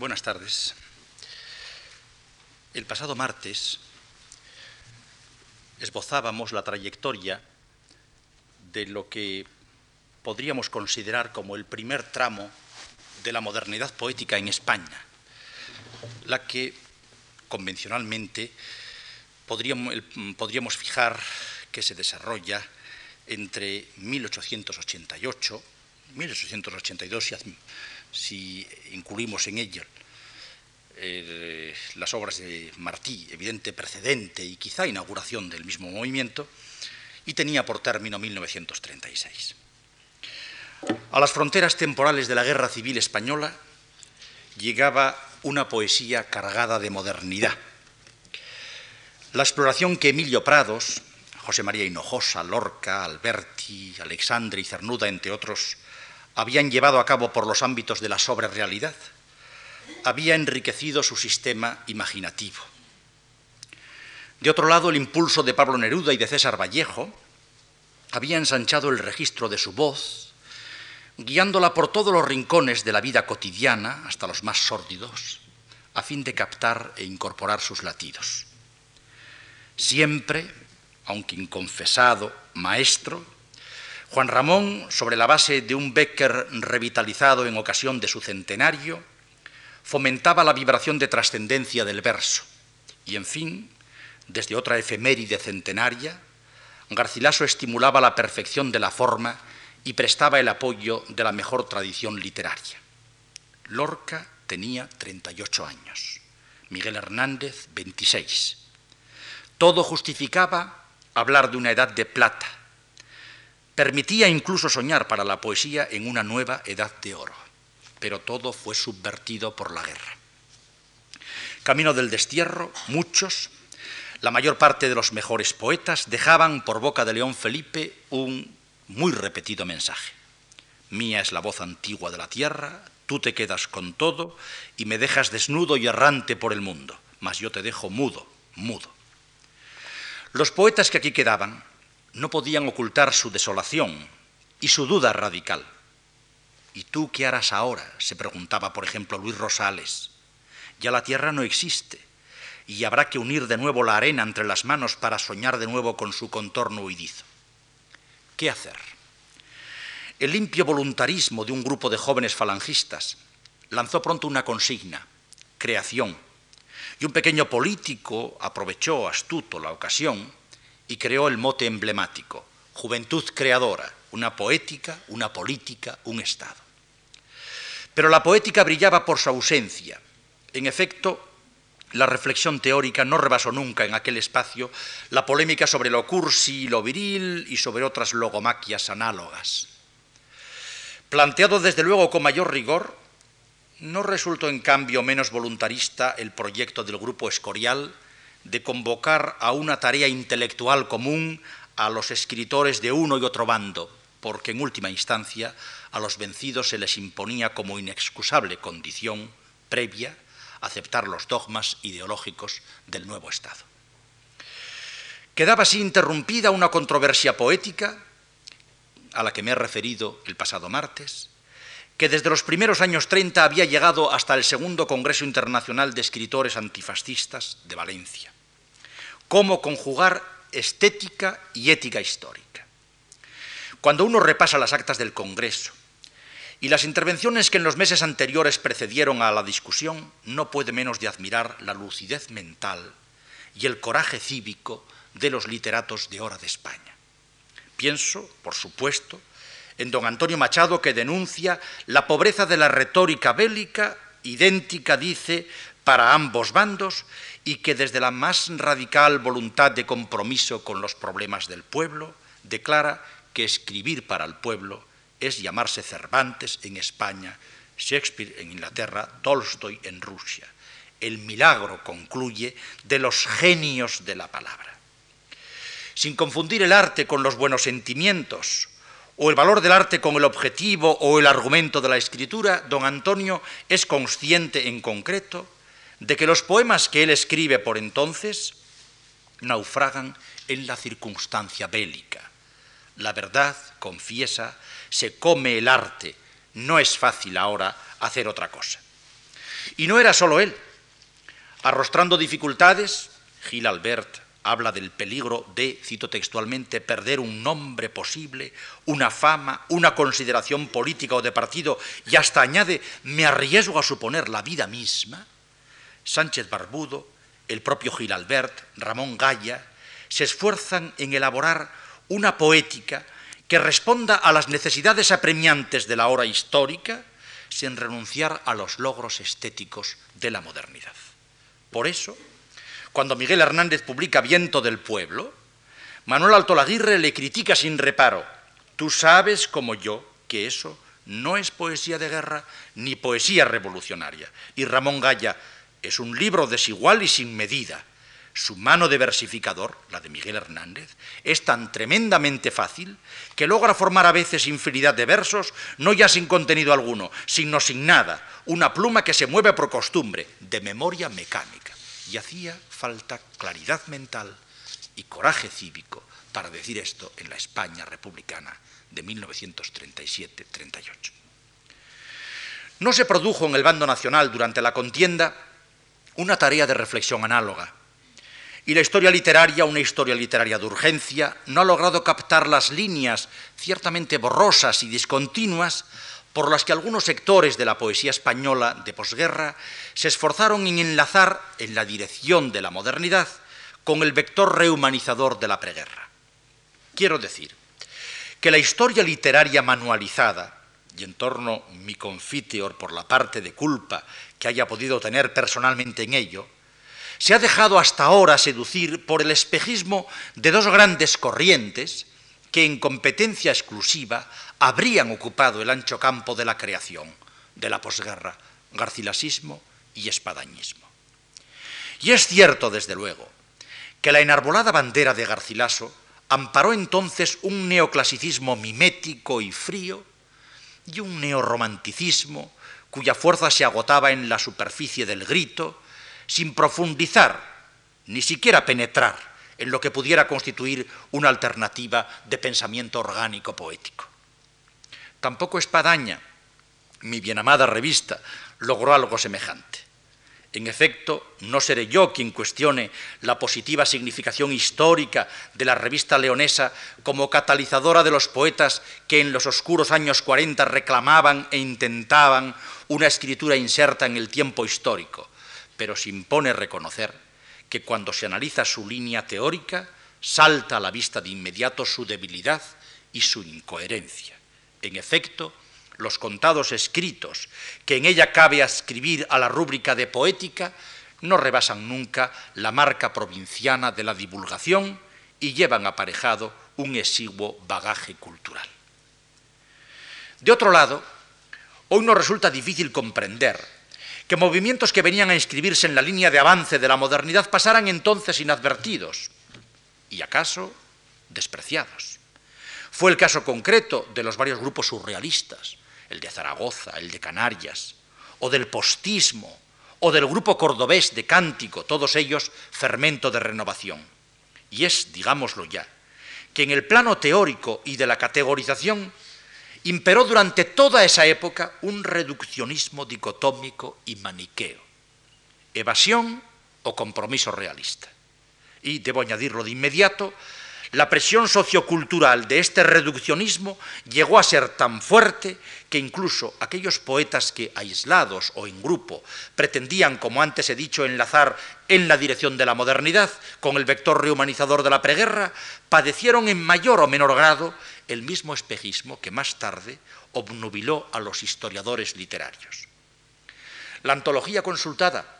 Buenas tardes. El pasado martes esbozábamos la trayectoria de lo que podríamos considerar como el primer tramo de la modernidad poética en España, la que convencionalmente podríamos, fijar que se desarrolla entre 1888, 1882 si, incluimos en ello eh, las obras de Martí, evidente precedente y quizá inauguración del mismo movimiento, y tenía por término 1936. A las fronteras temporales de la Guerra Civil Española llegaba una poesía cargada de modernidad. La exploración que Emilio Prados, José María Hinojosa, Lorca, Alberti, Alexandre y Cernuda, entre otros, habían llevado a cabo por los ámbitos de la sobrerealidad, había enriquecido su sistema imaginativo. De otro lado, el impulso de Pablo Neruda y de César Vallejo había ensanchado el registro de su voz, guiándola por todos los rincones de la vida cotidiana, hasta los más sórdidos, a fin de captar e incorporar sus latidos. Siempre, aunque inconfesado, maestro, Juan Ramón, sobre la base de un Becker revitalizado en ocasión de su centenario, fomentaba la vibración de trascendencia del verso. Y, en fin, desde otra efeméride centenaria, Garcilaso estimulaba la perfección de la forma y prestaba el apoyo de la mejor tradición literaria. Lorca tenía 38 años, Miguel Hernández 26. Todo justificaba hablar de una edad de plata, Permitía incluso soñar para la poesía en una nueva edad de oro, pero todo fue subvertido por la guerra. Camino del destierro, muchos, la mayor parte de los mejores poetas, dejaban por boca de León Felipe un muy repetido mensaje. Mía es la voz antigua de la tierra, tú te quedas con todo y me dejas desnudo y errante por el mundo, mas yo te dejo mudo, mudo. Los poetas que aquí quedaban no podían ocultar su desolación y su duda radical. ¿Y tú qué harás ahora? se preguntaba, por ejemplo, Luis Rosales. Ya la tierra no existe y habrá que unir de nuevo la arena entre las manos para soñar de nuevo con su contorno huidizo. ¿Qué hacer? El limpio voluntarismo de un grupo de jóvenes falangistas lanzó pronto una consigna, creación, y un pequeño político aprovechó astuto la ocasión y creó el mote emblemático, Juventud Creadora, una poética, una política, un Estado. Pero la poética brillaba por su ausencia. En efecto, la reflexión teórica no rebasó nunca en aquel espacio la polémica sobre lo cursi y lo viril y sobre otras logomaquias análogas. Planteado desde luego con mayor rigor, no resultó en cambio menos voluntarista el proyecto del grupo Escorial de convocar a una tarea intelectual común a los escritores de uno y otro bando, porque en última instancia a los vencidos se les imponía como inexcusable condición previa aceptar los dogmas ideológicos del nuevo Estado. Quedaba así interrumpida una controversia poética a la que me he referido el pasado martes, que desde los primeros años 30 había llegado hasta el segundo Congreso Internacional de Escritores Antifascistas de Valencia. Cómo conjugar estética y ética histórica. Cuando uno repasa las actas del Congreso y las intervenciones que en los meses anteriores precedieron a la discusión, no puede menos de admirar la lucidez mental y el coraje cívico de los literatos de hora de España. Pienso, por supuesto, en don Antonio Machado que denuncia la pobreza de la retórica bélica, idéntica, dice, para ambos bandos, y que desde la más radical voluntad de compromiso con los problemas del pueblo, declara que escribir para el pueblo es llamarse Cervantes en España, Shakespeare en Inglaterra, Tolstoy en Rusia. El milagro, concluye, de los genios de la palabra. Sin confundir el arte con los buenos sentimientos o el valor del arte con el objetivo o el argumento de la escritura, don Antonio es consciente en concreto de que los poemas que él escribe por entonces naufragan en la circunstancia bélica. La verdad, confiesa, se come el arte, no es fácil ahora hacer otra cosa. Y no era solo él. Arrostrando dificultades, Gil Albert habla del peligro de, cito textualmente, perder un nombre posible, una fama, una consideración política o de partido, y hasta añade, me arriesgo a suponer la vida misma. Sánchez Barbudo, el propio Gil Albert, Ramón Gaya, se esfuerzan en elaborar una poética que responda a las necesidades apremiantes de la hora histórica sin renunciar a los logros estéticos de la modernidad. Por eso, cuando Miguel Hernández publica Viento del Pueblo, Manuel Altolaguirre le critica sin reparo. Tú sabes como yo que eso no es poesía de guerra ni poesía revolucionaria. Y Ramón Gaya es un libro desigual y sin medida. Su mano de versificador, la de Miguel Hernández, es tan tremendamente fácil que logra formar a veces infinidad de versos, no ya sin contenido alguno, sino sin nada, una pluma que se mueve por costumbre, de memoria mecánica y hacía falta claridad mental y coraje cívico para decir esto en la España republicana de 1937-38. No se produjo en el bando nacional durante la contienda una tarea de reflexión análoga, y la historia literaria, una historia literaria de urgencia, no ha logrado captar las líneas ciertamente borrosas y discontinuas por las que algunos sectores de la poesía española de posguerra se esforzaron en enlazar en la dirección de la modernidad con el vector rehumanizador de la preguerra. Quiero decir que la historia literaria manualizada, y en torno mi confiteor por la parte de culpa que haya podido tener personalmente en ello, se ha dejado hasta ahora seducir por el espejismo de dos grandes corrientes que en competencia exclusiva habrían ocupado el ancho campo de la creación de la posguerra, garcilasismo y espadañismo. Y es cierto, desde luego, que la enarbolada bandera de Garcilaso amparó entonces un neoclasicismo mimético y frío y un neorromanticismo cuya fuerza se agotaba en la superficie del grito, sin profundizar, ni siquiera penetrar en lo que pudiera constituir una alternativa de pensamiento orgánico poético. Tampoco Espadaña, mi bienamada revista, logró algo semejante. En efecto, no seré yo quien cuestione la positiva significación histórica de la revista leonesa como catalizadora de los poetas que en los oscuros años 40 reclamaban e intentaban una escritura inserta en el tiempo histórico, pero se impone reconocer que cuando se analiza su línea teórica, salta a la vista de inmediato su debilidad y su incoherencia. En efecto, los contados escritos que en ella cabe ascribir a la rúbrica de poética no rebasan nunca la marca provinciana de la divulgación y llevan aparejado un exiguo bagaje cultural. De otro lado, hoy nos resulta difícil comprender que movimientos que venían a inscribirse en la línea de avance de la modernidad pasaran entonces inadvertidos y acaso despreciados. Fue el caso concreto de los varios grupos surrealistas, el de Zaragoza, el de Canarias, o del postismo, o del grupo cordobés de Cántico, todos ellos fermento de renovación. Y es, digámoslo ya, que en el plano teórico y de la categorización imperó durante toda esa época un reduccionismo dicotómico y maniqueo, evasión o compromiso realista. Y debo añadirlo de inmediato, la presión sociocultural de este reduccionismo llegó a ser tan fuerte que incluso aquellos poetas que, aislados o en grupo, pretendían, como antes he dicho, enlazar en la dirección de la modernidad con el vector rehumanizador de la preguerra, padecieron en mayor o menor grado el mismo espejismo que más tarde obnubiló a los historiadores literarios. La antología consultada,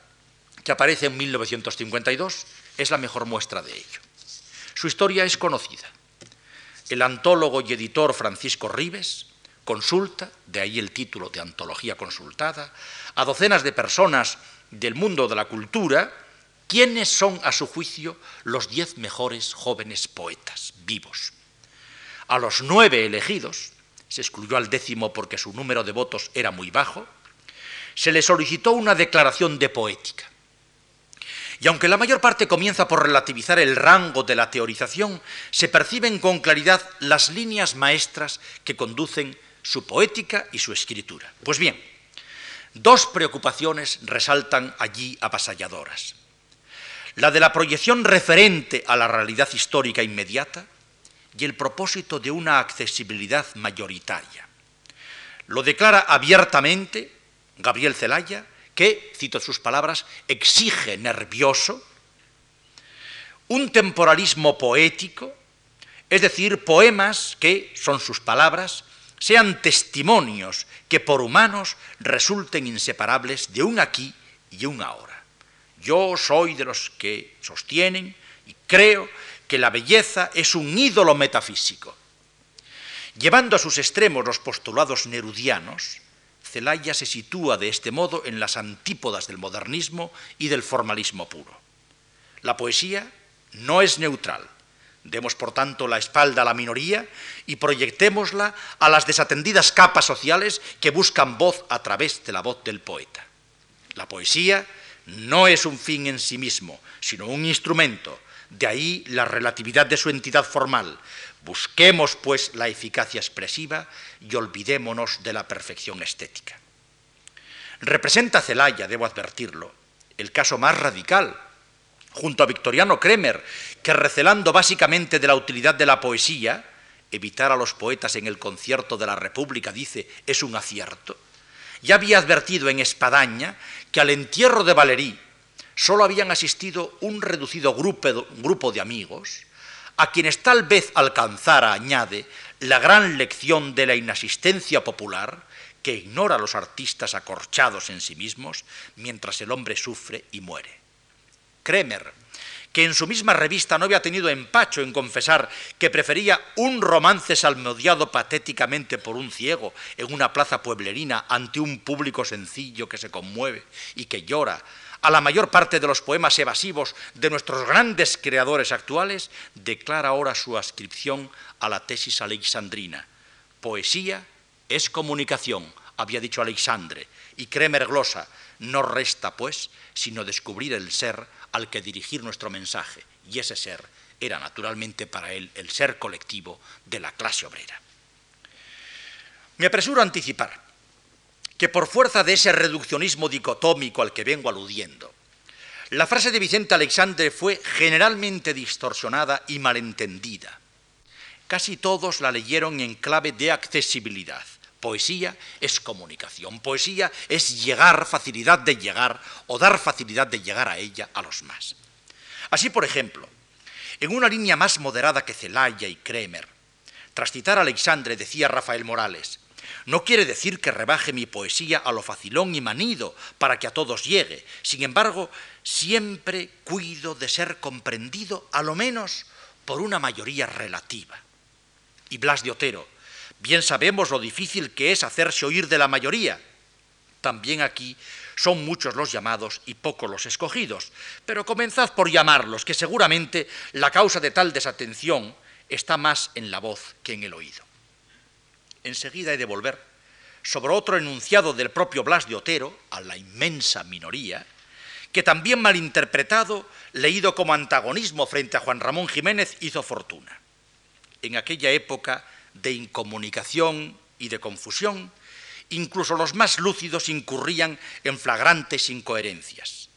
que aparece en 1952, es la mejor muestra de ello. Su historia es conocida. El antólogo y editor Francisco Ribes consulta, de ahí el título de Antología Consultada, a docenas de personas del mundo de la cultura, quiénes son, a su juicio, los diez mejores jóvenes poetas vivos. A los nueve elegidos, se excluyó al décimo porque su número de votos era muy bajo, se le solicitó una declaración de poética. Y aunque la mayor parte comienza por relativizar el rango de la teorización, se perciben con claridad las líneas maestras que conducen su poética y su escritura. Pues bien, Dos preocupaciones resaltan allí avasalladoras. La de la proyección referente a la realidad histórica inmediata y el propósito de una accesibilidad mayoritaria. Lo declara abiertamente Gabriel Zelaya, que, cito sus palabras, exige nervioso un temporalismo poético, es decir, poemas que, son sus palabras, sean testimonios que por humanos resulten inseparables de un aquí y un ahora. Yo soy de los que sostienen y creo que la belleza es un ídolo metafísico. Llevando a sus extremos los postulados nerudianos, Celaya se sitúa de este modo en las antípodas del modernismo y del formalismo puro. La poesía no es neutral, Demos, por tanto, la espalda a la minoría y proyectémosla a las desatendidas capas sociales que buscan voz a través de la voz del poeta. La poesía no es un fin en sí mismo, sino un instrumento. De ahí la relatividad de su entidad formal. Busquemos, pues, la eficacia expresiva y olvidémonos de la perfección estética. Representa Celaya, debo advertirlo, el caso más radical junto a Victoriano Kremer, que recelando básicamente de la utilidad de la poesía, evitar a los poetas en el concierto de la República, dice, es un acierto. Ya había advertido en Espadaña que al entierro de Valerí solo habían asistido un reducido grupo, grupo de amigos, a quienes tal vez alcanzara, añade, la gran lección de la inasistencia popular, que ignora a los artistas acorchados en sí mismos, mientras el hombre sufre y muere. Kremer, que en su misma revista no había tenido empacho en confesar que prefería un romance salmodiado patéticamente por un ciego en una plaza pueblerina ante un público sencillo que se conmueve y que llora, a la mayor parte de los poemas evasivos de nuestros grandes creadores actuales, declara ahora su ascripción a la tesis alexandrina. Poesía es comunicación, había dicho Alexandre, y Kremer glosa, no resta, pues, sino descubrir el ser al que dirigir nuestro mensaje, y ese ser era naturalmente para él el ser colectivo de la clase obrera. Me apresuro a anticipar que por fuerza de ese reduccionismo dicotómico al que vengo aludiendo, la frase de Vicente Alexandre fue generalmente distorsionada y malentendida. Casi todos la leyeron en clave de accesibilidad. Poesía es comunicación, poesía es llegar, facilidad de llegar o dar facilidad de llegar a ella a los más. Así, por ejemplo, en una línea más moderada que Celaya y Kremer, tras citar a Alexandre decía Rafael Morales, no quiere decir que rebaje mi poesía a lo facilón y manido para que a todos llegue. Sin embargo, siempre cuido de ser comprendido a lo menos por una mayoría relativa. Y Blas de Otero, Bien sabemos lo difícil que es hacerse oír de la mayoría. También aquí son muchos los llamados y pocos los escogidos, pero comenzad por llamarlos, que seguramente la causa de tal desatención está más en la voz que en el oído. Enseguida he de volver sobre otro enunciado del propio Blas de Otero, a la inmensa minoría, que también malinterpretado, leído como antagonismo frente a Juan Ramón Jiménez, hizo fortuna. En aquella época de incomunicación y de confusión, incluso los más lúcidos incurrían en flagrantes incoherencias.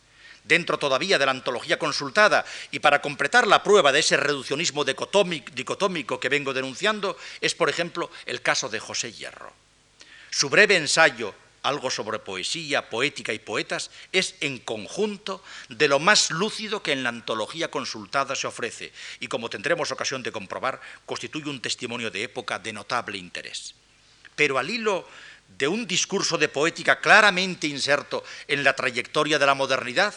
Dentro todavía de la antología consultada y para completar la prueba de ese reduccionismo dicotómico que vengo denunciando, es, por ejemplo, el caso de José Hierro. Su breve ensayo algo sobre poesía, poética y poetas, es en conjunto de lo más lúcido que en la antología consultada se ofrece y, como tendremos ocasión de comprobar, constituye un testimonio de época de notable interés. Pero al hilo de un discurso de poética claramente inserto en la trayectoria de la modernidad,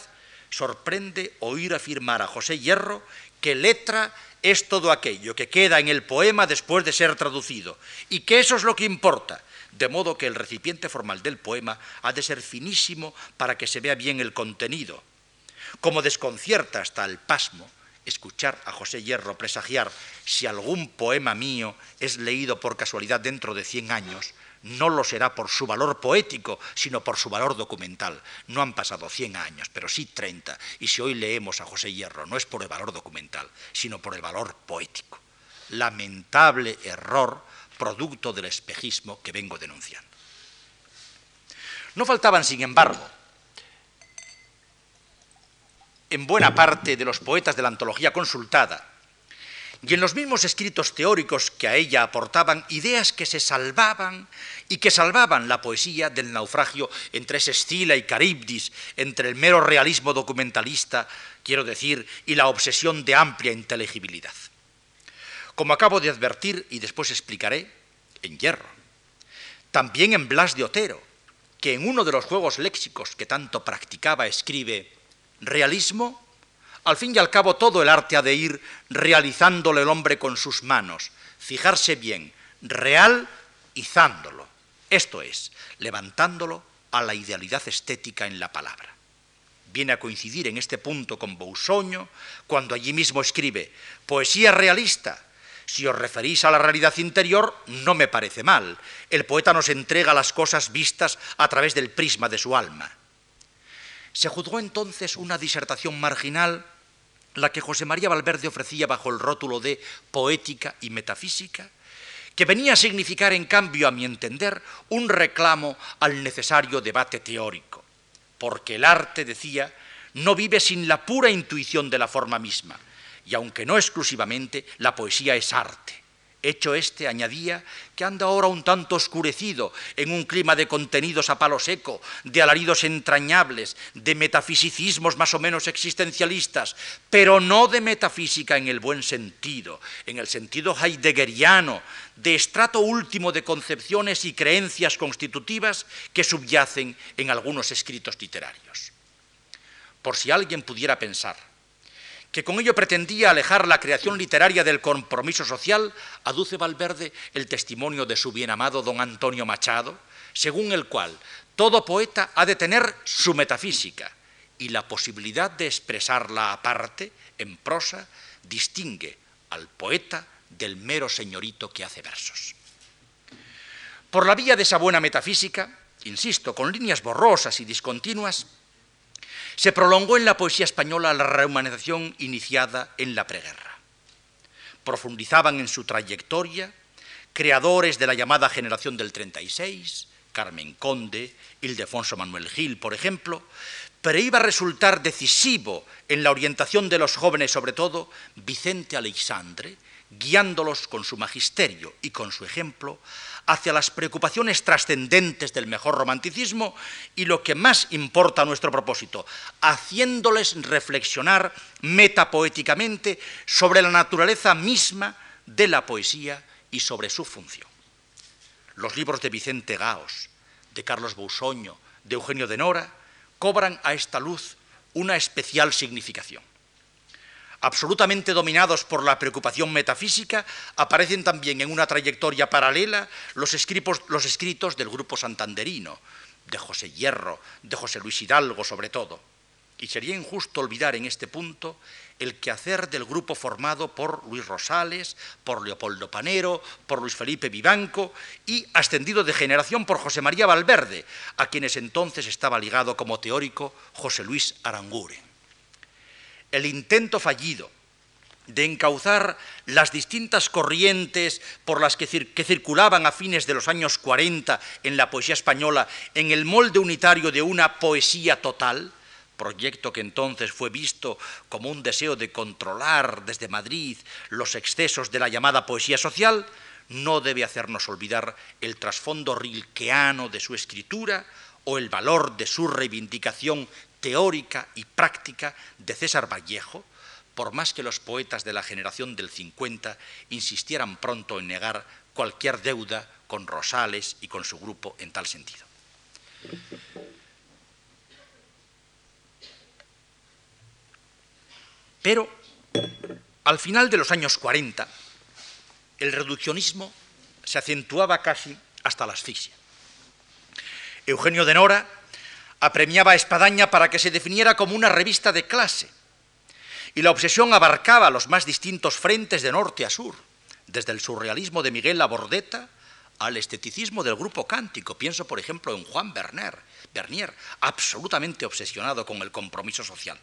sorprende oír afirmar a José Hierro que letra es todo aquello que queda en el poema después de ser traducido y que eso es lo que importa de modo que el recipiente formal del poema ha de ser finísimo para que se vea bien el contenido. Como desconcierta hasta el pasmo escuchar a José Hierro presagiar si algún poema mío es leído por casualidad dentro de 100 años, no lo será por su valor poético, sino por su valor documental. No han pasado 100 años, pero sí 30, y si hoy leemos a José Hierro no es por el valor documental, sino por el valor poético. Lamentable error producto del espejismo que vengo denunciando. No faltaban, sin embargo, en buena parte de los poetas de la antología consultada, y en los mismos escritos teóricos que a ella aportaban ideas que se salvaban y que salvaban la poesía del naufragio entre Escila y Caribdis, entre el mero realismo documentalista, quiero decir, y la obsesión de amplia inteligibilidad. Como acabo de advertir y después explicaré, en Hierro, también en Blas de Otero, que en uno de los juegos léxicos que tanto practicaba escribe realismo al fin y al cabo todo el arte ha de ir realizándolo el hombre con sus manos, fijarse bien, realizándolo, esto es, levantándolo a la idealidad estética en la palabra. Viene a coincidir en este punto con Bousoño cuando allí mismo escribe, poesía realista, si os referís a la realidad interior, no me parece mal. El poeta nos entrega las cosas vistas a través del prisma de su alma. Se juzgó entonces una disertación marginal la que José María Valverde ofrecía bajo el rótulo de poética y metafísica, que venía a significar, en cambio, a mi entender, un reclamo al necesario debate teórico, porque el arte, decía, no vive sin la pura intuición de la forma misma, y aunque no exclusivamente, la poesía es arte. Hecho este, añadía, que anda ahora un tanto oscurecido en un clima de contenidos a palo seco, de alaridos entrañables, de metafisicismos más o menos existencialistas, pero no de metafísica en el buen sentido, en el sentido heideggeriano, de estrato último de concepciones y creencias constitutivas que subyacen en algunos escritos literarios. Por si alguien pudiera pensar que con ello pretendía alejar la creación literaria del compromiso social, aduce Valverde el testimonio de su bien amado don Antonio Machado, según el cual todo poeta ha de tener su metafísica y la posibilidad de expresarla aparte, en prosa, distingue al poeta del mero señorito que hace versos. Por la vía de esa buena metafísica, insisto, con líneas borrosas y discontinuas, se prolongó en la poesía española la rehumanización iniciada en la preguerra. Profundizaban en su trayectoria creadores de la llamada generación del 36, Carmen Conde, Ildefonso Manuel Gil, por ejemplo, pero iba a resultar decisivo en la orientación de los jóvenes, sobre todo, Vicente Aleixandre, guiándolos con su magisterio y con su ejemplo hacia las preocupaciones trascendentes del mejor romanticismo y lo que más importa a nuestro propósito, haciéndoles reflexionar metapoéticamente sobre la naturaleza misma de la poesía y sobre su función. Los libros de Vicente Gaos, de Carlos Bousoño, de Eugenio de Nora, cobran a esta luz una especial significación absolutamente dominados por la preocupación metafísica, aparecen también en una trayectoria paralela los escritos, del grupo santanderino, de José Hierro, de José Luis Hidalgo sobre todo. Y sería injusto olvidar en este punto el quehacer del grupo formado por Luis Rosales, por Leopoldo Panero, por Luis Felipe Vivanco y ascendido de generación por José María Valverde, a quienes entonces estaba ligado como teórico José Luis Aranguren el intento fallido de encauzar las distintas corrientes por las que, circulaban a fines de los años 40 en la poesía española en el molde unitario de una poesía total, proyecto que entonces fue visto como un deseo de controlar desde Madrid los excesos de la llamada poesía social, no debe hacernos olvidar el trasfondo rilkeano de su escritura o el valor de su reivindicación teórica y práctica de César Vallejo, por más que los poetas de la generación del 50 insistieran pronto en negar cualquier deuda con Rosales y con su grupo en tal sentido. Pero al final de los años 40, el reduccionismo se acentuaba casi hasta la asfixia. Eugenio de Nora apremiaba a Espadaña para que se definiera como una revista de clase. Y la obsesión abarcaba los más distintos frentes de norte a sur, desde el surrealismo de Miguel Labordeta al esteticismo del grupo cántico. Pienso, por ejemplo, en Juan Berner, Bernier, absolutamente obsesionado con el compromiso social.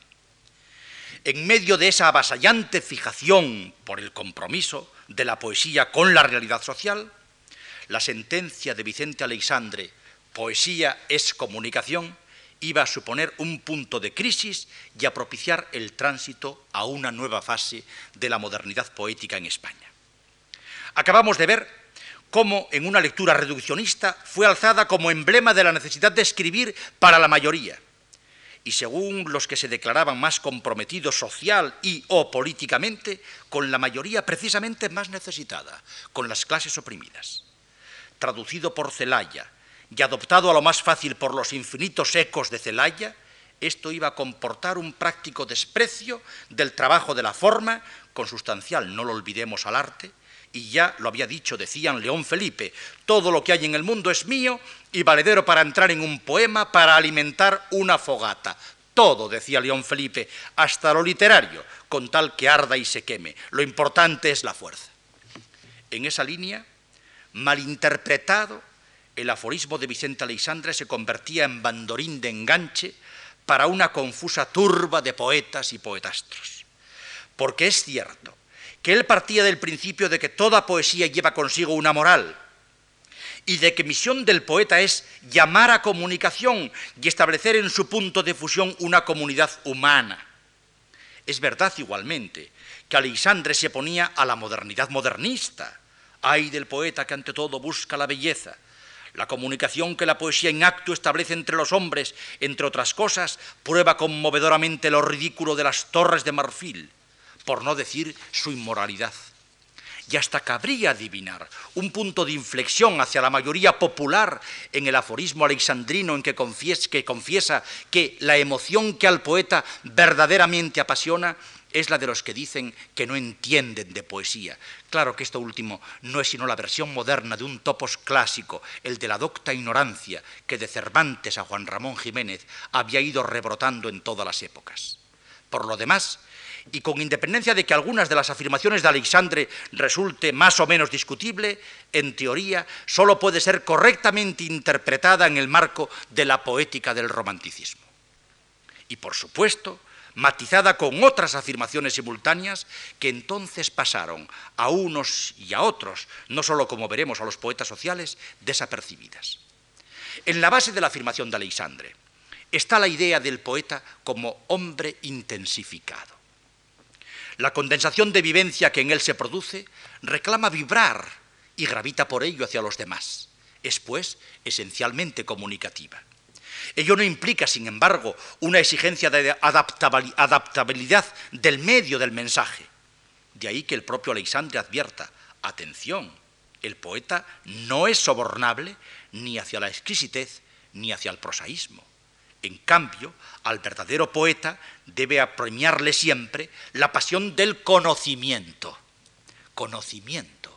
En medio de esa avasallante fijación por el compromiso de la poesía con la realidad social, la sentencia de Vicente Aleixandre poesía es comunicación, iba a suponer un punto de crisis y a propiciar el tránsito a una nueva fase de la modernidad poética en España. Acabamos de ver cómo en una lectura reduccionista fue alzada como emblema de la necesidad de escribir para la mayoría, y según los que se declaraban más comprometidos social y o políticamente, con la mayoría precisamente más necesitada, con las clases oprimidas. Traducido por Celaya y adoptado a lo más fácil por los infinitos ecos de Celaya, esto iba a comportar un práctico desprecio del trabajo de la forma, consustancial, no lo olvidemos, al arte, y ya lo había dicho, decían León Felipe, todo lo que hay en el mundo es mío y valedero para entrar en un poema, para alimentar una fogata. Todo, decía León Felipe, hasta lo literario, con tal que arda y se queme. Lo importante es la fuerza. En esa línea, malinterpretado, el aforismo de Vicente Aleixandre se convertía en bandorín de enganche para una confusa turba de poetas y poetastros. Porque es cierto que él partía del principio de que toda poesía lleva consigo una moral y de que misión del poeta es llamar a comunicación y establecer en su punto de fusión una comunidad humana. Es verdad igualmente que Alexandre se ponía a la modernidad modernista. Hay del poeta que ante todo busca la belleza, la comunicación que la poesía en acto establece entre los hombres, entre otras cosas, prueba conmovedoramente lo ridículo de las torres de marfil por no decir su inmoralidad. Y hasta cabría adivinar un punto de inflexión hacia la mayoría popular en el aforismo alexandrino en que que confiesa que la emoción que al poeta verdaderamente apasiona es la de los que dicen que no entienden de poesía. Claro que esto último no es sino la versión moderna de un topos clásico, el de la docta ignorancia, que de Cervantes a Juan Ramón Jiménez había ido rebrotando en todas las épocas. Por lo demás, y con independencia de que algunas de las afirmaciones de Alexandre resulte más o menos discutible, en teoría solo puede ser correctamente interpretada en el marco de la poética del romanticismo. Y por supuesto, matizada con otras afirmaciones simultáneas que entonces pasaron a unos y a otros, no solo como veremos a los poetas sociales, desapercibidas. En la base de la afirmación de Alexandre está la idea del poeta como hombre intensificado. La condensación de vivencia que en él se produce reclama vibrar y gravita por ello hacia los demás. Es, pues, esencialmente comunicativa. Ello no implica, sin embargo, una exigencia de adaptabilidad del medio del mensaje. De ahí que el propio Alexandre advierta, atención, el poeta no es sobornable ni hacia la exquisitez ni hacia el prosaísmo. En cambio, al verdadero poeta debe apremiarle siempre la pasión del conocimiento. Conocimiento.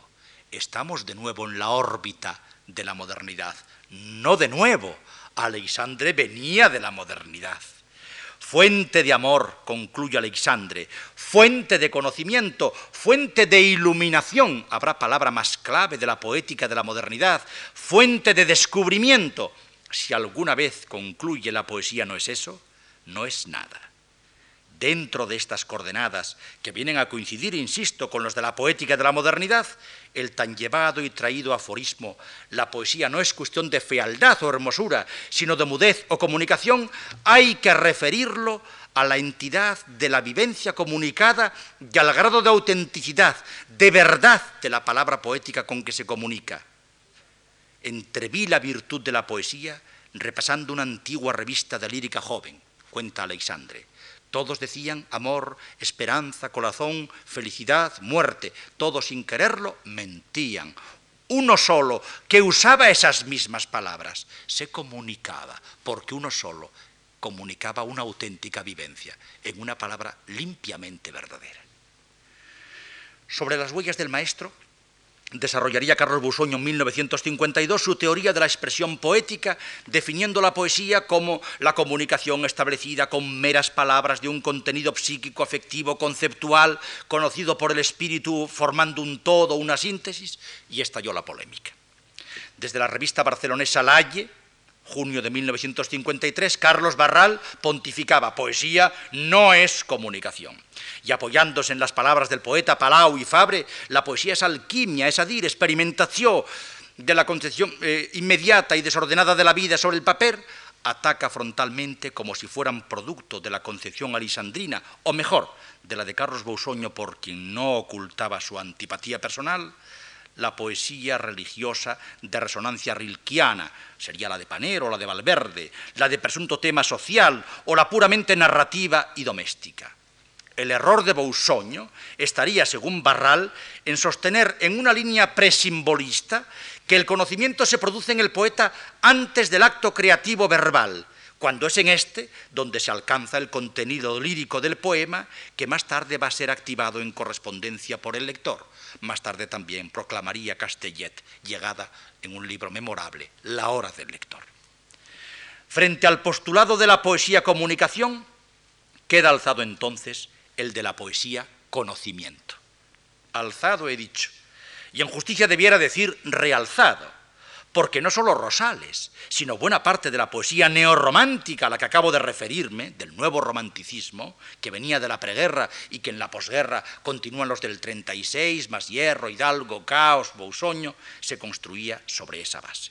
Estamos de nuevo en la órbita de la modernidad. No de nuevo. Alexandre venía de la modernidad. Fuente de amor, concluye Alexandre, fuente de conocimiento, fuente de iluminación, habrá palabra más clave de la poética de la modernidad, fuente de descubrimiento, si alguna vez concluye la poesía no es eso, no es nada. Dentro de estas coordenadas, que vienen a coincidir, insisto, con los de la poética de la modernidad, el tan llevado y traído aforismo, la poesía no es cuestión de fealdad o hermosura, sino de mudez o comunicación, hay que referirlo a la entidad de la vivencia comunicada y al grado de autenticidad, de verdad de la palabra poética con que se comunica entreví la virtud de la poesía repasando una antigua revista de lírica joven, cuenta Alexandre. Todos decían amor, esperanza, corazón, felicidad, muerte. Todos sin quererlo mentían. Uno solo que usaba esas mismas palabras se comunicaba, porque uno solo comunicaba una auténtica vivencia en una palabra limpiamente verdadera. Sobre las huellas del maestro desarrollaría Carlos Busoño en 1952 su teoría de la expresión poética, definiendo la poesía como la comunicación establecida con meras palabras de un contenido psíquico, afectivo, conceptual, conocido por el espíritu, formando un todo, una síntesis, y estalló la polémica. Desde la revista barcelonesa Lalle, junio de 1953, Carlos Barral pontificaba, poesía no es comunicación. Y apoyándose en las palabras del poeta Palau y Fabre, la poesía es alquimia, es adir, experimentación, de la concepción eh, inmediata y desordenada de la vida sobre el papel, ataca frontalmente como si fueran producto de la concepción alisandrina, o mejor, de la de Carlos Bousoño por quien no ocultaba su antipatía personal, la poesía religiosa de resonancia rilquiana, sería la de Panero la de Valverde, la de presunto tema social o la puramente narrativa y doméstica. El error de Bousoño estaría, según Barral, en sostener en una línea presimbolista que el conocimiento se produce en el poeta antes del acto creativo verbal, cuando es en este donde se alcanza el contenido lírico del poema que más tarde va a ser activado en correspondencia por el lector. Más tarde también proclamaría Castellet, llegada en un libro memorable, La hora del lector. Frente al postulado de la poesía comunicación, queda alzado entonces el de la poesía conocimiento. Alzado he dicho, y en justicia debiera decir realzado, porque no solo Rosales, sino buena parte de la poesía neorromántica a la que acabo de referirme, del nuevo romanticismo, que venía de la preguerra y que en la posguerra continúan los del 36, más Hierro, Hidalgo, Caos, Bousoño, se construía sobre esa base.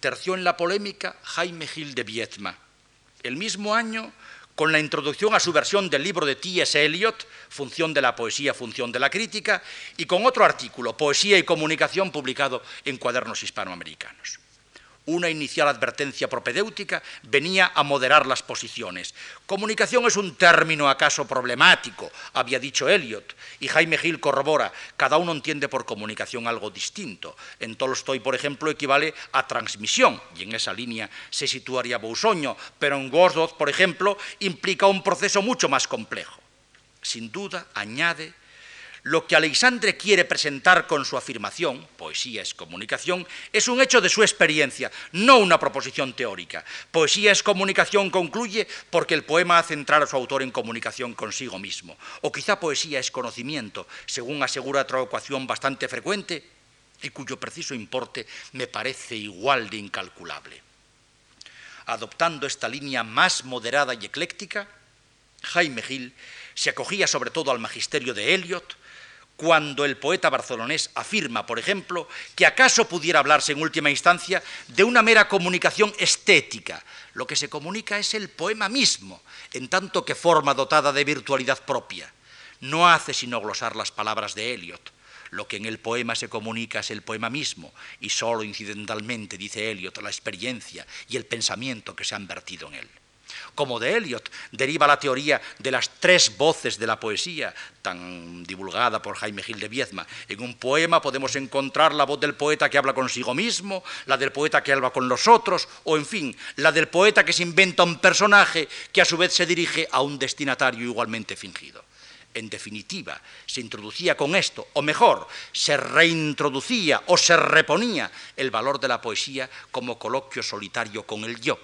Terció en la polémica Jaime Gil de Vietma. El mismo año con la introducción a su versión del libro de T.S. Eliot, Función de la Poesía, Función de la Crítica, y con otro artículo, Poesía y Comunicación, publicado en Cuadernos Hispanoamericanos una inicial advertencia propedéutica venía a moderar las posiciones. Comunicación es un término acaso problemático, había dicho Eliot, y Jaime Gil corrobora, cada uno entiende por comunicación algo distinto. En Tolstoy, por ejemplo, equivale a transmisión, y en esa línea se situaría Bousoño, pero en Wordsworth, por ejemplo, implica un proceso mucho más complejo. Sin duda, añade, lo que Alexandre quiere presentar con su afirmación, poesía es comunicación, es un hecho de su experiencia, no una proposición teórica. Poesía es comunicación concluye porque el poema hace entrar a su autor en comunicación consigo mismo. O quizá poesía es conocimiento, según asegura otra ecuación bastante frecuente y cuyo preciso importe me parece igual de incalculable. Adoptando esta línea más moderada y ecléctica, Jaime Gil se acogía sobre todo al magisterio de Eliot, cuando el poeta barcelonés afirma, por ejemplo, que acaso pudiera hablarse en última instancia de una mera comunicación estética. Lo que se comunica es el poema mismo, en tanto que forma dotada de virtualidad propia. No hace sino glosar las palabras de Eliot. Lo que en el poema se comunica es el poema mismo, y sólo incidentalmente, dice Eliot, la experiencia y el pensamiento que se han vertido en él como de Eliot, deriva la teoría de las tres voces de la poesía, tan divulgada por Jaime Gil de Viedma. En un poema podemos encontrar la voz del poeta que habla consigo mismo, la del poeta que habla con los otros, o en fin, la del poeta que se inventa un personaje que a su vez se dirige a un destinatario igualmente fingido. En definitiva, se introducía con esto, o mejor, se reintroducía o se reponía el valor de la poesía como coloquio solitario con el yo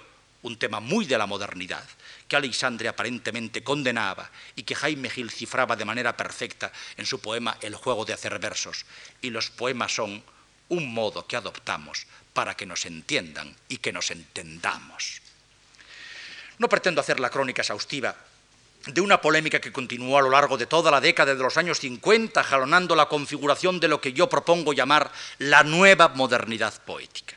un tema muy de la modernidad, que Alexandre aparentemente condenaba y que Jaime Gil cifraba de manera perfecta en su poema El juego de hacer versos. Y los poemas son un modo que adoptamos para que nos entiendan y que nos entendamos. No pretendo hacer la crónica exhaustiva de una polémica que continuó a lo largo de toda la década de los años 50, jalonando la configuración de lo que yo propongo llamar la nueva modernidad poética.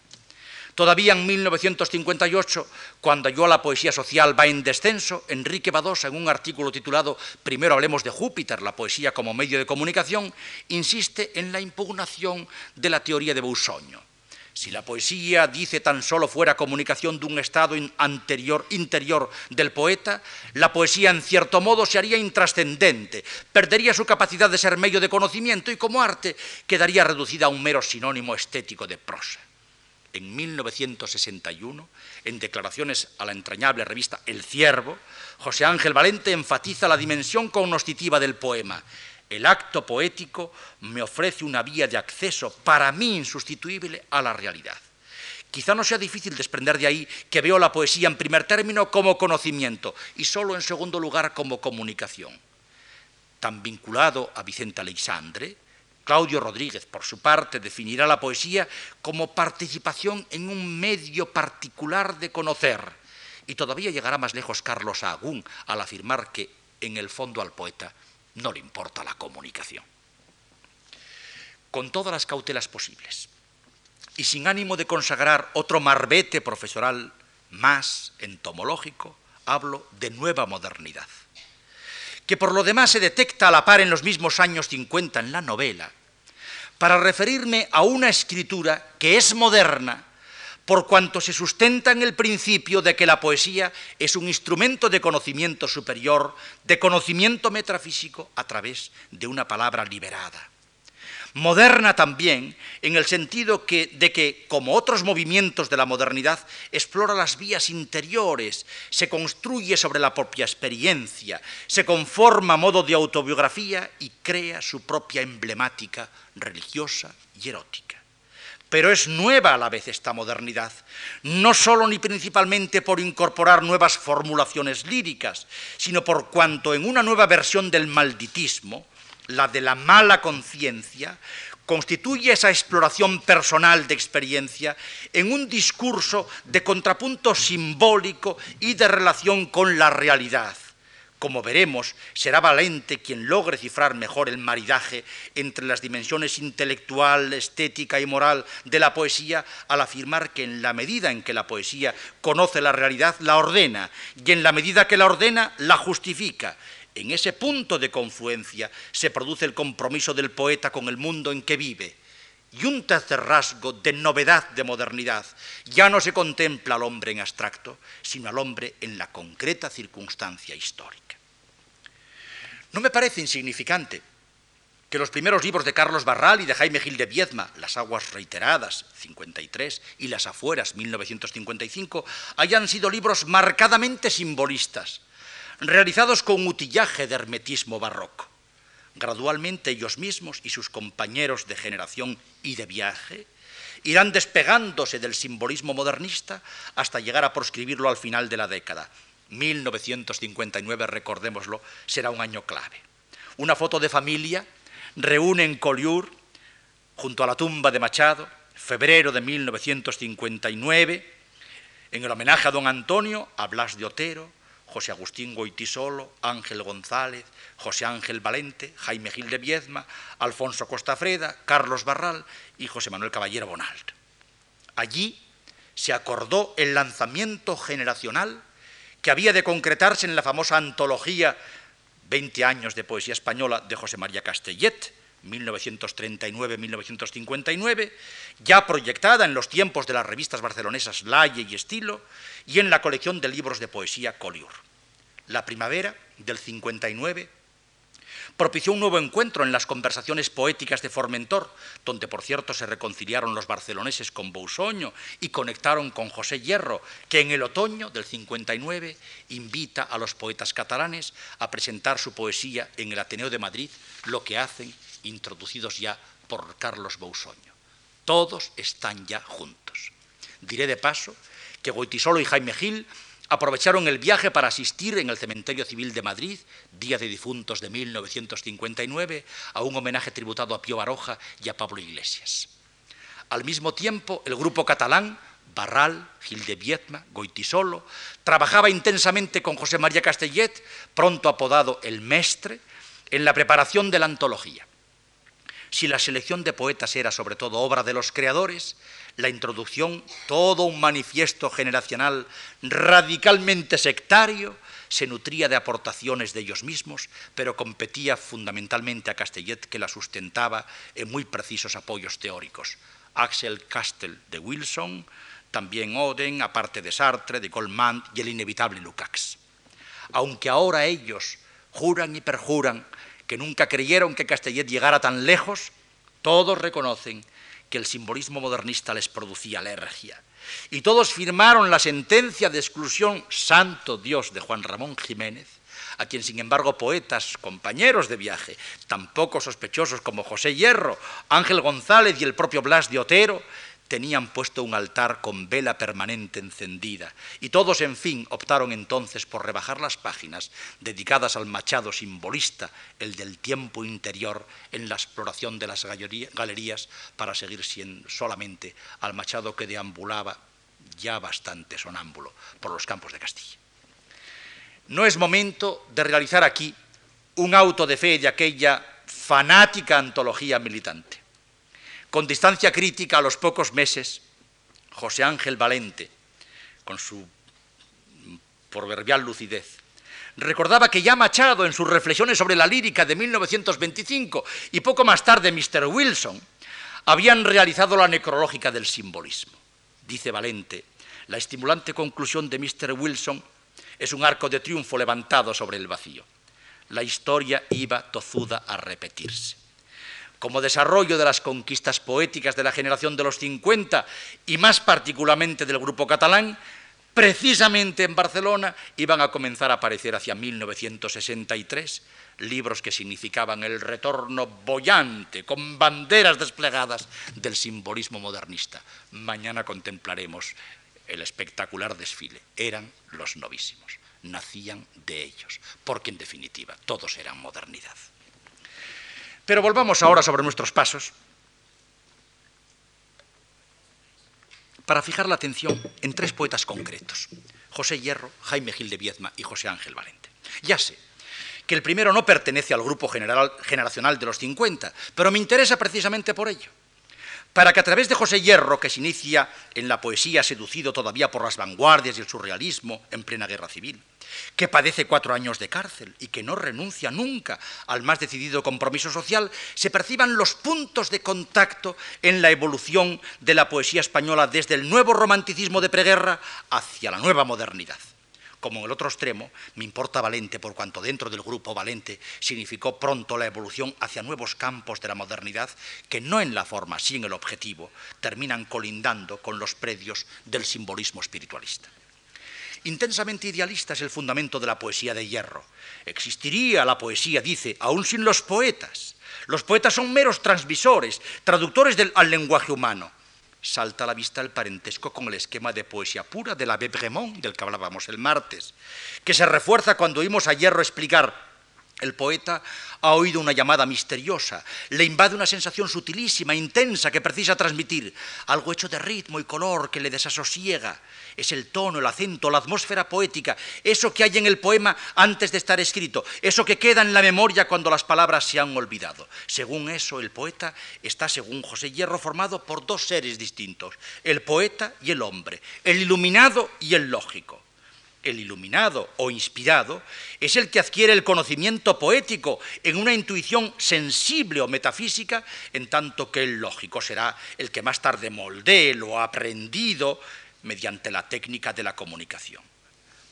Todavía en 1958, cuando yo la poesía social va en descenso, Enrique Badosa, en un artículo titulado Primero hablemos de Júpiter, la poesía como medio de comunicación, insiste en la impugnación de la teoría de Bousoño. Si la poesía, dice, tan solo fuera comunicación de un estado anterior, interior del poeta, la poesía en cierto modo se haría intrascendente, perdería su capacidad de ser medio de conocimiento y como arte quedaría reducida a un mero sinónimo estético de prosa en 1961, en declaraciones a la entrañable revista El Ciervo, José Ángel Valente enfatiza la dimensión cognoscitiva del poema. El acto poético me ofrece una vía de acceso para mí insustituible a la realidad. Quizá no sea difícil desprender de ahí que veo la poesía en primer término como conocimiento y solo en segundo lugar como comunicación. Tan vinculado a Vicente Alexandre, Claudio Rodríguez, por su parte, definirá la poesía como participación en un medio particular de conocer. Y todavía llegará más lejos Carlos Agún al afirmar que, en el fondo, al poeta no le importa la comunicación. Con todas las cautelas posibles, y sin ánimo de consagrar otro marbete profesional más entomológico, hablo de nueva modernidad, que por lo demás se detecta a la par en los mismos años 50 en la novela, para referirme a una escritura que es moderna por cuanto se sustenta en el principio de que la poesía es un instrumento de conocimiento superior, de conocimiento metafísico a través de una palabra liberada moderna también en el sentido de que, como otros movimientos de la modernidad, explora las vías interiores, se construye sobre la propia experiencia, se conforma a modo de autobiografía y crea su propia emblemática religiosa y erótica. Pero es nueva a la vez esta modernidad, no solo ni principalmente por incorporar nuevas formulaciones líricas, sino por cuanto en una nueva versión del malditismo, la de la mala conciencia, constituye esa exploración personal de experiencia en un discurso de contrapunto simbólico y de relación con la realidad. Como veremos, será Valente quien logre cifrar mejor el maridaje entre las dimensiones intelectual, estética y moral de la poesía al afirmar que en la medida en que la poesía conoce la realidad, la ordena, y en la medida que la ordena, la justifica, en ese punto de confluencia se produce el compromiso del poeta con el mundo en que vive. Y un tercer rasgo de novedad, de modernidad, ya no se contempla al hombre en abstracto, sino al hombre en la concreta circunstancia histórica. No me parece insignificante que los primeros libros de Carlos Barral y de Jaime Gil de Viedma, Las aguas reiteradas, 53, y Las afueras, 1955, hayan sido libros marcadamente simbolistas, realizados con utillaje de hermetismo barroco. Gradualmente ellos mismos y sus compañeros de generación y de viaje irán despegándose del simbolismo modernista hasta llegar a proscribirlo al final de la década. 1959, recordémoslo, será un año clave. Una foto de familia reúne en Collioure, junto a la tumba de Machado, febrero de 1959, en el homenaje a don Antonio, a Blas de Otero, José Agustín Goitisolo, Ángel González, José Ángel Valente, Jaime Gil de Viedma, Alfonso Costafreda, Carlos Barral y José Manuel Caballero Bonald. Allí se acordó el lanzamiento generacional que había de concretarse en la famosa antología 20 años de poesía española de José María Castellet, 1939-1959, ya proyectada en los tiempos de las revistas barcelonesas Laie y Estilo y en la colección de libros de poesía Colliur. La primavera del 59 propició un nuevo encuentro en las conversaciones poéticas de Formentor, donde por cierto se reconciliaron los barceloneses con Bousoño y conectaron con José Hierro, que en el otoño del 59 invita a los poetas catalanes a presentar su poesía en el Ateneo de Madrid, lo que hacen introducidos ya por Carlos Bousoño. Todos están ya juntos. Diré de paso que Goitisolo y Jaime Gil aprovecharon el viaje para asistir en el Cementerio Civil de Madrid, Día de Difuntos de 1959, a un homenaje tributado a Pío Baroja y a Pablo Iglesias. Al mismo tiempo, el grupo catalán, Barral, Gil de Viedma, Goitisolo, trabajaba intensamente con José María Castellet, pronto apodado El Mestre, en la preparación de la antología. Si la selección de poetas era sobre todo obra de los creadores, la introducción, todo un manifiesto generacional radicalmente sectario, se nutría de aportaciones de ellos mismos, pero competía fundamentalmente a Castellet, que la sustentaba en muy precisos apoyos teóricos. Axel Castel de Wilson, también Oden, aparte de Sartre, de Goldman y el inevitable Lukács. Aunque ahora ellos juran y perjuran que nunca creyeron que Castellet llegara tan lejos, todos reconocen que el simbolismo modernista les producía alergia. Y todos firmaron la sentencia de exclusión Santo Dios de Juan Ramón Jiménez, a quien sin embargo poetas, compañeros de viaje, tan poco sospechosos como José Hierro, Ángel González y el propio Blas de Otero, tenían puesto un altar con vela permanente encendida, y todos, en fin, optaron entonces por rebajar las páginas dedicadas al machado simbolista, el del tiempo interior, en la exploración de las galerías, para seguir siendo solamente al machado que deambulaba, ya bastante sonámbulo, por los campos de Castilla. No es momento de realizar aquí un auto de fe de aquella fanática antología militante Con distancia crítica, a los pocos meses, José Ángel Valente, con su proverbial lucidez, recordaba que ya Machado, en sus reflexiones sobre la lírica de 1925 y poco más tarde Mr. Wilson, habían realizado la necrológica del simbolismo. Dice Valente, la estimulante conclusión de Mr. Wilson es un arco de triunfo levantado sobre el vacío. La historia iba tozuda a repetirse. Como desarrollo de las conquistas poéticas de la generación de los 50 y más particularmente del grupo catalán, precisamente en Barcelona iban a comenzar a aparecer hacia 1963 libros que significaban el retorno bollante, con banderas desplegadas del simbolismo modernista. Mañana contemplaremos el espectacular desfile. Eran los novísimos, nacían de ellos, porque en definitiva todos eran modernidad. Pero volvamos ahora sobre nuestros pasos para fijar la atención en tres poetas concretos, José Hierro, Jaime Gil de Viedma y José Ángel Valente. Ya sé que el primero no pertenece al grupo general, generacional de los 50, pero me interesa precisamente por ello para que a través de José Hierro, que se inicia en la poesía seducido todavía por las vanguardias y el surrealismo en plena guerra civil, que padece cuatro años de cárcel y que no renuncia nunca al más decidido compromiso social, se perciban los puntos de contacto en la evolución de la poesía española desde el nuevo romanticismo de preguerra hacia la nueva modernidad como en el otro extremo, me importa Valente por cuanto dentro del grupo Valente significó pronto la evolución hacia nuevos campos de la modernidad que no en la forma, sí en el objetivo, terminan colindando con los predios del simbolismo espiritualista. Intensamente idealista es el fundamento de la poesía de hierro. Existiría la poesía, dice, aún sin los poetas. Los poetas son meros transmisores, traductores del, al lenguaje humano salta a la vista el parentesco con el esquema de poesía pura de la Bremont, del que hablábamos el martes, que se refuerza cuando oímos a Hierro explicar el poeta ha oído una llamada misteriosa, le invade una sensación sutilísima, intensa, que precisa transmitir, algo hecho de ritmo y color que le desasosiega. Es el tono, el acento, la atmósfera poética, eso que hay en el poema antes de estar escrito, eso que queda en la memoria cuando las palabras se han olvidado. Según eso, el poeta está, según José Hierro, formado por dos seres distintos, el poeta y el hombre, el iluminado y el lógico el iluminado o inspirado, es el que adquiere el conocimiento poético en una intuición sensible o metafísica, en tanto que el lógico será el que más tarde moldee lo aprendido mediante la técnica de la comunicación.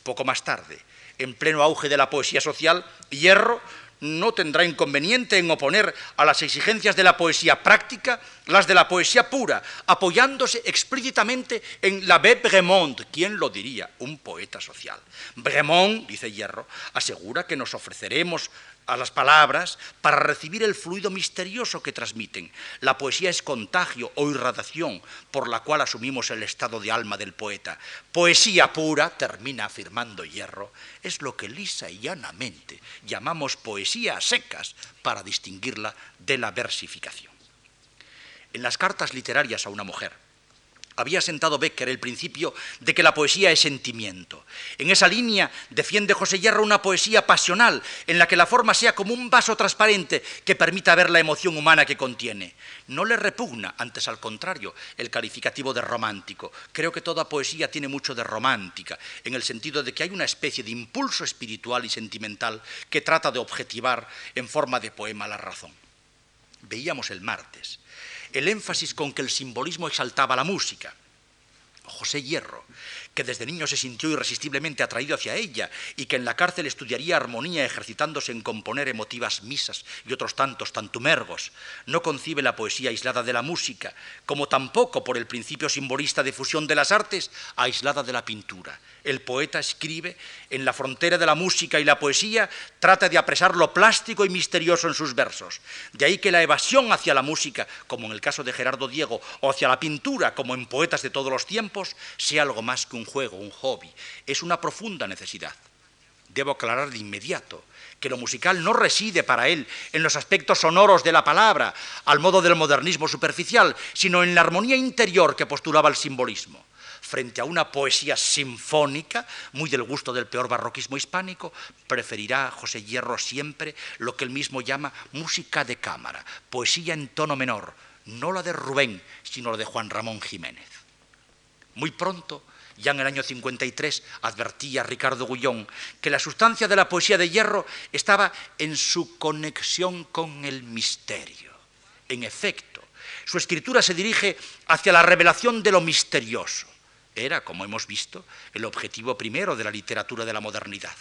Poco más tarde, en pleno auge de la poesía social, Hierro no tendrá inconveniente en oponer a las exigencias de la poesía práctica las de la poesía pura, apoyándose explícitamente en la B. Bremont. ¿Quién lo diría? Un poeta social. Bremont, dice Hierro, asegura que nos ofreceremos a las palabras para recibir el fluido misterioso que transmiten. La poesía es contagio o irradiación por la cual asumimos el estado de alma del poeta. Poesía pura, termina afirmando Hierro, es lo que lisa y llanamente llamamos poesía a secas para distinguirla de la versificación. En las cartas literarias a una mujer, había sentado Becker el principio de que la poesía es sentimiento. En esa línea defiende José Hierro una poesía pasional, en la que la forma sea como un vaso transparente que permita ver la emoción humana que contiene. No le repugna, antes al contrario, el calificativo de romántico. Creo que toda poesía tiene mucho de romántica, en el sentido de que hay una especie de impulso espiritual y sentimental que trata de objetivar en forma de poema la razón. Veíamos el martes el énfasis con que el simbolismo exaltaba la música. José Hierro, que desde niño se sintió irresistiblemente atraído hacia ella y que en la cárcel estudiaría armonía ejercitándose en componer emotivas misas y otros tantos tantumergos, no concibe la poesía aislada de la música, como tampoco por el principio simbolista de fusión de las artes aislada de la pintura, el poeta escribe en la frontera de la música y la poesía, trata de apresar lo plástico y misterioso en sus versos. De ahí que la evasión hacia la música, como en el caso de Gerardo Diego, o hacia la pintura, como en poetas de todos los tiempos, sea algo más que un juego, un hobby. Es una profunda necesidad. Debo aclarar de inmediato que lo musical no reside para él en los aspectos sonoros de la palabra, al modo del modernismo superficial, sino en la armonía interior que postulaba el simbolismo frente a una poesía sinfónica, muy del gusto del peor barroquismo hispánico, preferirá José Hierro siempre lo que él mismo llama música de cámara, poesía en tono menor, no la de Rubén, sino la de Juan Ramón Jiménez. Muy pronto, ya en el año 53, advertía Ricardo Gullón que la sustancia de la poesía de Hierro estaba en su conexión con el misterio. En efecto, su escritura se dirige hacia la revelación de lo misterioso. Era, como hemos visto, el objetivo primero de la literatura de la modernidad.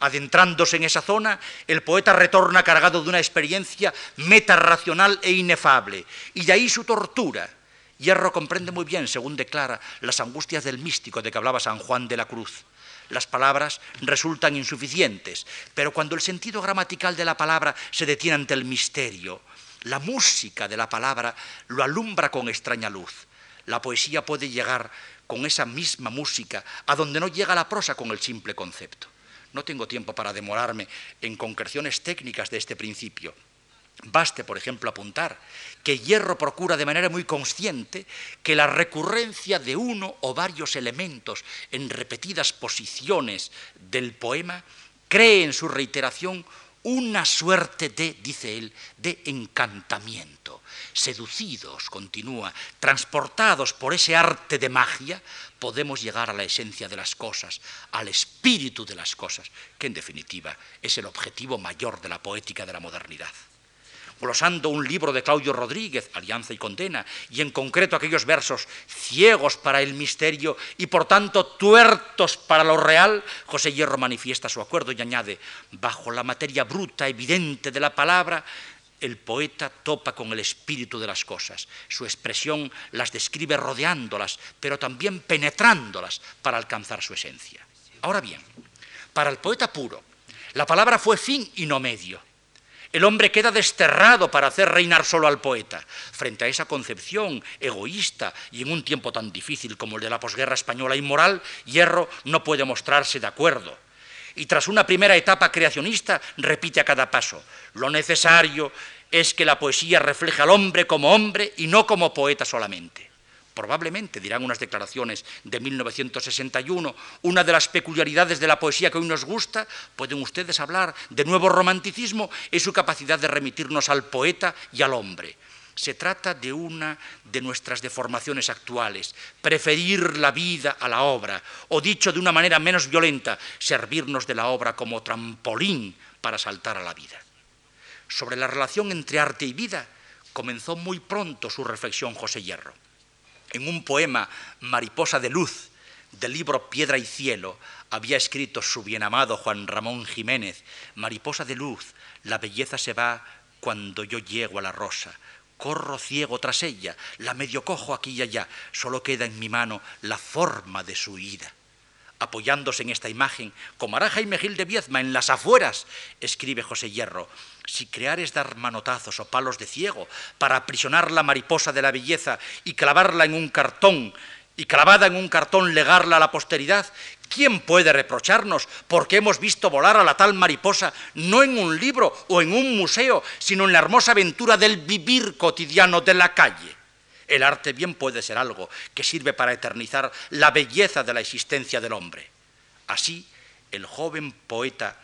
Adentrándose en esa zona, el poeta retorna cargado de una experiencia metarracional e inefable, y de ahí su tortura. Hierro comprende muy bien, según declara, las angustias del místico de que hablaba San Juan de la Cruz. Las palabras resultan insuficientes, pero cuando el sentido gramatical de la palabra se detiene ante el misterio, la música de la palabra lo alumbra con extraña luz. La poesía puede llegar con esa misma música a donde no llega la prosa con el simple concepto. No tengo tiempo para demorarme en concreciones técnicas de este principio. Baste, por ejemplo, apuntar que Hierro procura de manera muy consciente que la recurrencia de uno o varios elementos en repetidas posiciones del poema cree en su reiteración una suerte de, dice él, de encantamiento. Seducidos, continúa, transportados por ese arte de magia, podemos llegar a la esencia de las cosas, al espíritu de las cosas, que en definitiva es el objetivo mayor de la poética de la modernidad. Glosando un libro de Claudio Rodríguez, Alianza y Condena, y en concreto aquellos versos ciegos para el misterio y por tanto tuertos para lo real, José Hierro manifiesta su acuerdo y añade, bajo la materia bruta, evidente de la palabra, el poeta topa con el espíritu de las cosas. Su expresión las describe rodeándolas, pero también penetrándolas para alcanzar su esencia. Ahora bien, para el poeta puro, la palabra fue fin y no medio. El hombre queda desterrado para hacer reinar solo al poeta. Frente a esa concepción egoísta y en un tiempo tan difícil como el de la posguerra española inmoral, Hierro no puede mostrarse de acuerdo y tras una primera etapa creacionista repite a cada paso, lo necesario es que la poesía refleje al hombre como hombre y no como poeta solamente. Probablemente, dirán unas declaraciones de 1961, una de las peculiaridades de la poesía que hoy nos gusta, pueden ustedes hablar de nuevo romanticismo, es su capacidad de remitirnos al poeta y al hombre. Se trata de una de nuestras deformaciones actuales, preferir la vida a la obra, o dicho de una manera menos violenta, servirnos de la obra como trampolín para saltar a la vida. Sobre la relación entre arte y vida comenzó muy pronto su reflexión José Hierro. En un poema Mariposa de Luz del libro Piedra y Cielo había escrito su bienamado Juan Ramón Jiménez, Mariposa de Luz, la belleza se va cuando yo llego a la rosa, corro ciego tras ella, la medio cojo aquí y allá, solo queda en mi mano la forma de su ida. Apoyándose en esta imagen, como hará Jaime Gil de Viezma en las afueras, escribe José Hierro, si creares dar manotazos o palos de ciego para aprisionar la mariposa de la belleza y clavarla en un cartón, y clavada en un cartón legarla a la posteridad, ¿quién puede reprocharnos porque hemos visto volar a la tal mariposa no en un libro o en un museo, sino en la hermosa aventura del vivir cotidiano de la calle? El arte bien puede ser algo que sirve para eternizar la belleza de la existencia del hombre. Así, el joven poeta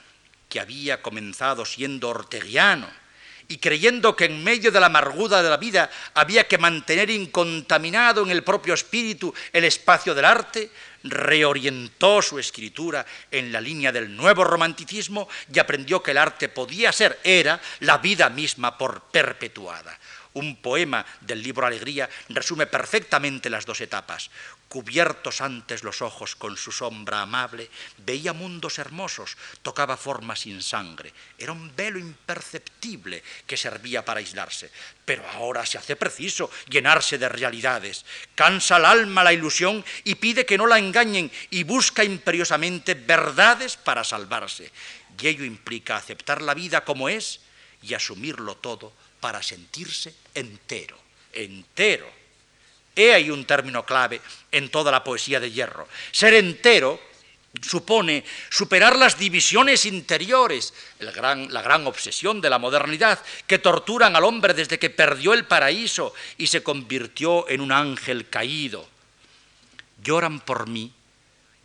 que había comenzado siendo orteguiano, y creyendo que en medio de la amargura de la vida había que mantener incontaminado en el propio espíritu el espacio del arte, reorientó su escritura en la línea del nuevo romanticismo y aprendió que el arte podía ser, era, la vida misma por perpetuada. Un poema del libro Alegría resume perfectamente las dos etapas. Cubiertos antes los ojos con su sombra amable, veía mundos hermosos, tocaba formas sin sangre. Era un velo imperceptible que servía para aislarse. Pero ahora se hace preciso llenarse de realidades. Cansa al alma la ilusión y pide que no la engañen y busca imperiosamente verdades para salvarse. Y ello implica aceptar la vida como es y asumirlo todo para sentirse entero, entero. He ahí un término clave en toda la poesía de Hierro. Ser entero supone superar las divisiones interiores, la gran obsesión de la modernidad, que torturan al hombre desde que perdió el paraíso y se convirtió en un ángel caído. Lloran por mí,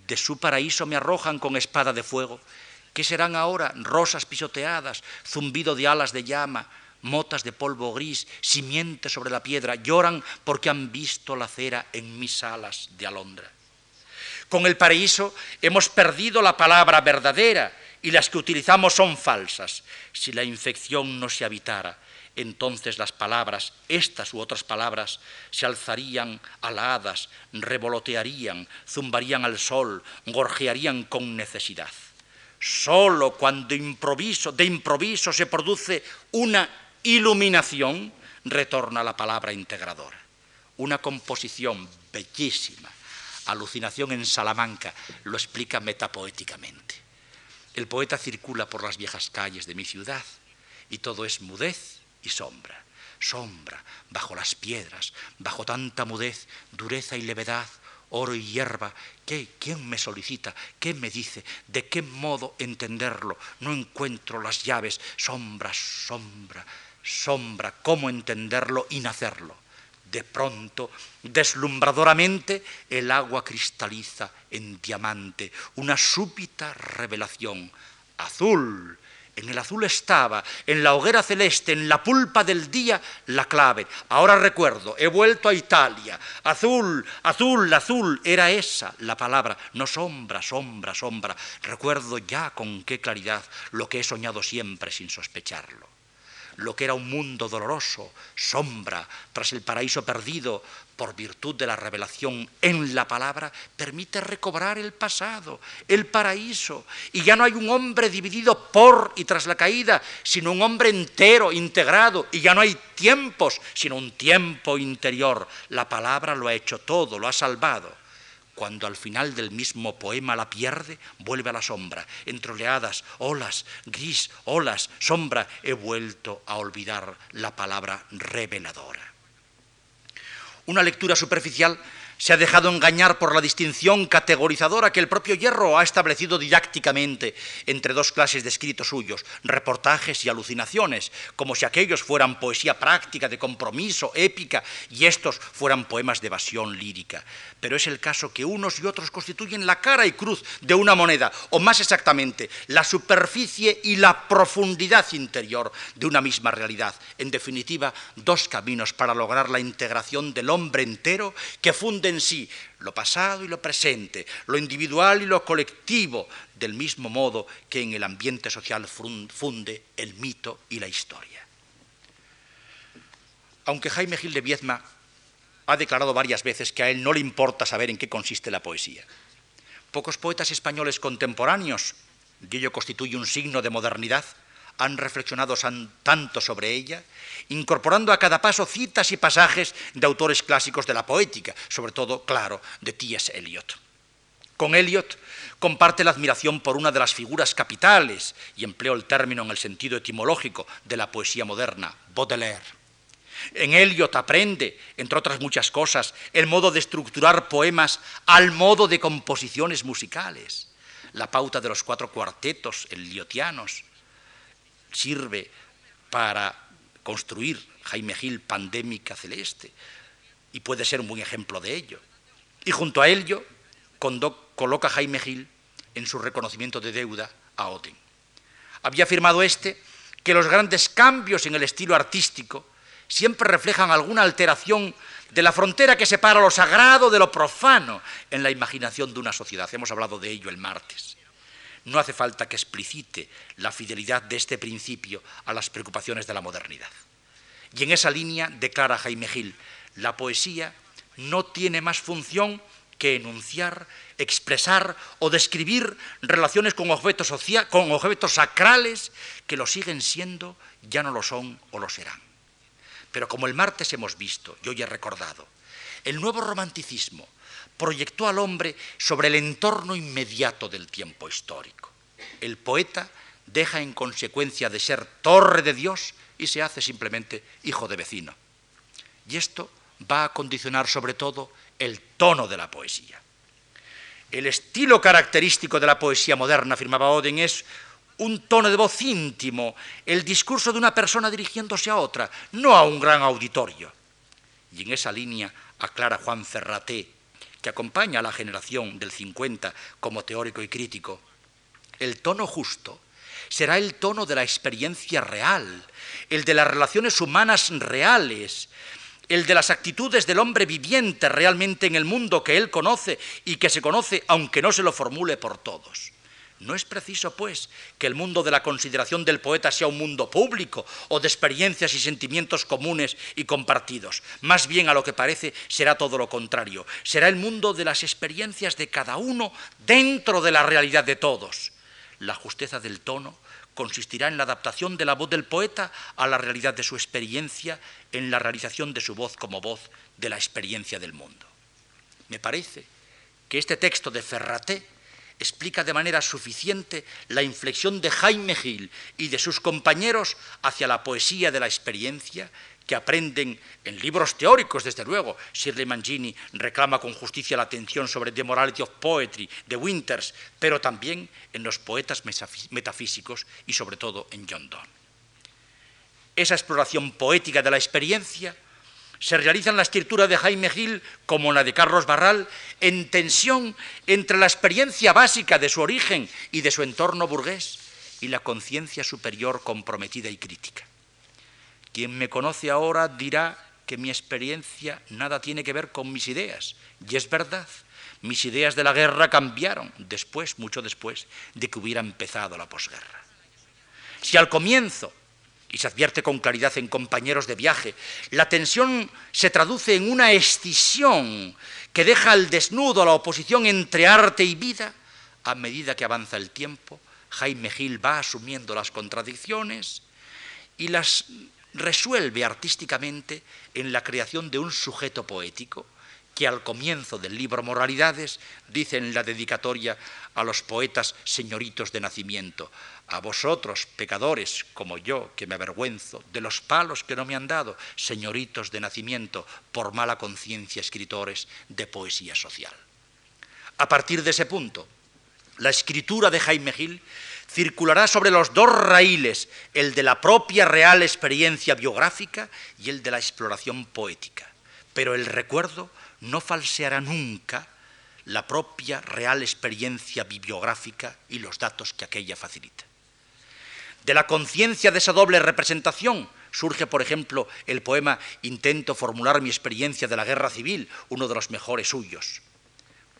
de su paraíso me arrojan con espada de fuego. ¿Qué serán ahora? Rosas pisoteadas, zumbido de alas de llama, motas de polvo gris, simiente sobre la piedra, lloran porque han visto la cera en mis alas de alondra. Con el paraíso hemos perdido la palabra verdadera y las que utilizamos son falsas. Si la infección no se habitara, entonces las palabras, estas u otras palabras, se alzarían aladas, revolotearían, zumbarían al sol, gorjearían con necesidad. Solo cuando improviso, de improviso se produce una iluminación, retorna la palabra integradora. Una composición bellísima, alucinación en Salamanca, lo explica metapoéticamente. El poeta circula por las viejas calles de mi ciudad y todo es mudez y sombra. Sombra bajo las piedras, bajo tanta mudez, dureza y levedad, oro y hierba. ¿Qué? ¿Quién me solicita? ¿Qué me dice? ¿De qué modo entenderlo? No encuentro las llaves. Sombra, sombra, sombra. ¿Cómo entenderlo y nacerlo? De pronto, deslumbradoramente, el agua cristaliza en diamante, una súbita revelación. Azul, en el azul estaba, en la hoguera celeste, en la pulpa del día, la clave. Ahora recuerdo, he vuelto a Italia. Azul, azul, azul, era esa la palabra. No sombra, sombra, sombra. Recuerdo ya con qué claridad lo que he soñado siempre sin sospecharlo lo que era un mundo doloroso, sombra, tras el paraíso perdido, por virtud de la revelación en la palabra, permite recobrar el pasado, el paraíso. Y ya no hay un hombre dividido por y tras la caída, sino un hombre entero, integrado. Y ya no hay tiempos, sino un tiempo interior. La palabra lo ha hecho todo, lo ha salvado. Cuando al final del mismo poema la pierde, vuelve a la sombra. Entre oleadas, olas, gris, olas, sombra, he vuelto a olvidar la palabra reveladora. Una lectura superficial se ha dejado engañar por la distinción categorizadora que el propio Hierro ha establecido didácticamente entre dos clases de escritos suyos, reportajes y alucinaciones, como si aquellos fueran poesía práctica, de compromiso, épica, y estos fueran poemas de evasión lírica. Pero es el caso que unos y otros constituyen la cara y cruz de una moneda, o más exactamente, la superficie y la profundidad interior de una misma realidad. En definitiva, dos caminos para lograr la integración del hombre entero que funde en sí lo pasado y lo presente, lo individual y lo colectivo, del mismo modo que en el ambiente social funde el mito y la historia. Aunque Jaime Gil de Viezma ha declarado varias veces que a él no le importa saber en qué consiste la poesía, pocos poetas españoles contemporáneos, y ello constituye un signo de modernidad, han reflexionado tanto sobre ella, incorporando a cada paso citas y pasajes de autores clásicos de la poética, sobre todo, claro, de T.S. Eliot. Con Eliot comparte la admiración por una de las figuras capitales, y empleo el término en el sentido etimológico de la poesía moderna, Baudelaire. En Eliot aprende, entre otras muchas cosas, el modo de estructurar poemas al modo de composiciones musicales, la pauta de los cuatro cuartetos eliotianos, sirve para construir Jaime Gil Pandémica Celeste y puede ser un buen ejemplo de ello. Y junto a ello coloca Jaime Gil en su reconocimiento de deuda a Oden. Había afirmado este que los grandes cambios en el estilo artístico siempre reflejan alguna alteración de la frontera que separa lo sagrado de lo profano en la imaginación de una sociedad. Hemos hablado de ello el martes. No hace falta que explicite la fidelidad de este principio a las preocupaciones de la modernidad. Y en esa línea declara Jaime Gil, la poesía no tiene más función que enunciar, expresar o describir relaciones con objetos, sacrales que lo siguen siendo, ya no lo son o lo serán. Pero como el martes hemos visto, yo ya he recordado, el nuevo romanticismo, proyectó al hombre sobre el entorno inmediato del tiempo histórico. El poeta deja en consecuencia de ser torre de Dios y se hace simplemente hijo de vecino. Y esto va a condicionar sobre todo el tono de la poesía. El estilo característico de la poesía moderna, afirmaba Oden, es un tono de voz íntimo, el discurso de una persona dirigiéndose a otra, no a un gran auditorio. Y en esa línea aclara Juan Ferraté que acompaña a la generación del 50 como teórico y crítico, el tono justo será el tono de la experiencia real, el de las relaciones humanas reales, el de las actitudes del hombre viviente realmente en el mundo que él conoce y que se conoce aunque no se lo formule por todos. No es preciso, pues, que el mundo de la consideración del poeta sea un mundo público o de experiencias y sentimientos comunes y compartidos. Más bien, a lo que parece, será todo lo contrario. Será el mundo de las experiencias de cada uno dentro de la realidad de todos. La justeza del tono consistirá en la adaptación de la voz del poeta a la realidad de su experiencia, en la realización de su voz como voz de la experiencia del mundo. Me parece que este texto de Ferraté explica de manera suficiente la inflexión de Jaime Gil y de sus compañeros hacia la poesía de la experiencia que aprenden en libros teóricos, desde luego. Shirley Mangini reclama con justicia la atención sobre The Morality of Poetry de Winters, pero también en los poetas metafísicos y sobre todo en John Donne. Esa exploración poética de la experiencia se realiza en la escritura de Jaime Gil como la de Carlos Barral, en tensión entre la experiencia básica de su origen y de su entorno burgués y la conciencia superior comprometida y crítica. Quien me conoce ahora dirá que mi experiencia nada tiene que ver con mis ideas. Y es verdad, mis ideas de la guerra cambiaron después, mucho después, de que hubiera empezado la posguerra. Si al comienzo, y se advierte con claridad en compañeros de viaje, la tensión se traduce en una escisión que deja al desnudo la oposición entre arte y vida, a medida que avanza el tiempo, Jaime Gil va asumiendo las contradicciones y las resuelve artísticamente en la creación de un sujeto poético que al comienzo del libro Moralidades dice en la dedicatoria a los poetas señoritos de nacimiento, a vosotros, pecadores como yo, que me avergüenzo de los palos que no me han dado, señoritos de nacimiento, por mala conciencia escritores de poesía social. A partir de ese punto, la escritura de Jaime Gil circulará sobre los dos raíles, el de la propia real experiencia biográfica y el de la exploración poética. Pero el recuerdo no falseará nunca la propia real experiencia bibliográfica y los datos que aquella facilita. De la conciencia de esa doble representación surge, por ejemplo, el poema Intento formular mi experiencia de la guerra civil, uno de los mejores suyos.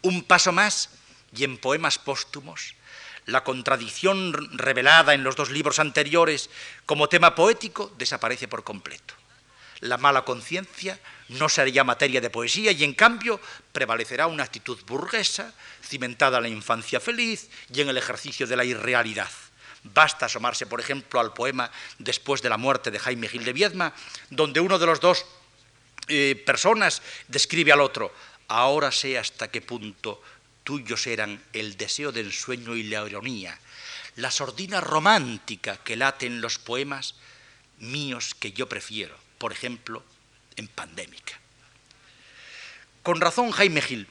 Un paso más y en poemas póstumos la contradicción revelada en los dos libros anteriores como tema poético desaparece por completo. La mala conciencia no sería materia de poesía y en cambio prevalecerá una actitud burguesa, cimentada en la infancia feliz y en el ejercicio de la irrealidad. Basta asomarse, por ejemplo, al poema Después de la muerte de Jaime Gil de Viedma, donde uno de los dos eh, personas describe al otro, ahora sé hasta qué punto tuyos eran el deseo del sueño y la ironía, la sordina romántica que late en los poemas míos que yo prefiero, por ejemplo, en Pandémica. Con razón Jaime Gil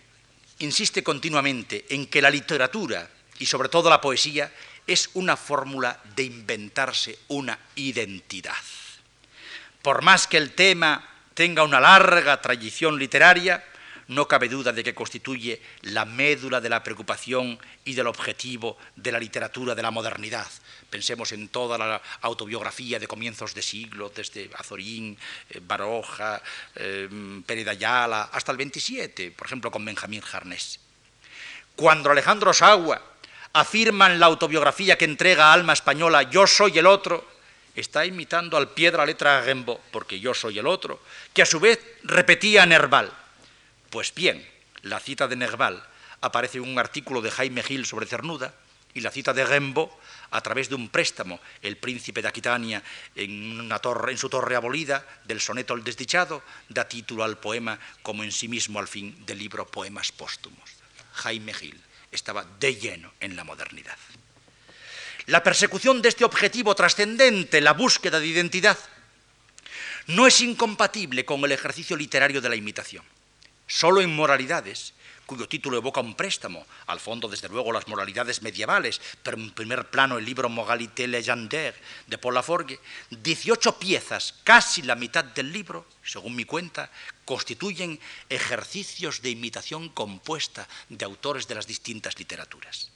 insiste continuamente en que la literatura y sobre todo la poesía es una fórmula de inventarse una identidad. Por más que el tema tenga una larga tradición literaria, no cabe duda de que constituye la médula de la preocupación y del objetivo de la literatura de la modernidad. Pensemos en toda la autobiografía de comienzos de siglo, desde Azorín, eh, Baroja, eh, Pérez Ayala, hasta el 27, por ejemplo, con Benjamín Jarnés. Cuando Alejandro Sagua afirma en la autobiografía que entrega Alma Española, yo soy el otro, está imitando al pie de la letra a Gembo, porque yo soy el otro, que a su vez repetía Nerval. Pues bien, la cita de Nerval aparece en un artículo de Jaime Gil sobre Cernuda y la cita de Rembo a través de un préstamo, el príncipe de Aquitania en, una torre, en su torre abolida del soneto El desdichado, da título al poema como en sí mismo al fin del libro Poemas póstumos. Jaime Gil estaba de lleno en la modernidad. La persecución de este objetivo trascendente, la búsqueda de identidad, no es incompatible con el ejercicio literario de la imitación. Solo en moralidades, cuyo título evoca un préstamo, al fondo desde luego las moralidades medievales, pero en primer plano el libro Moralité légendaire de Paul Laforgue, 18 piezas, casi la mitad del libro, según mi cuenta, constituyen ejercicios de imitación compuesta de autores de las distintas literaturas.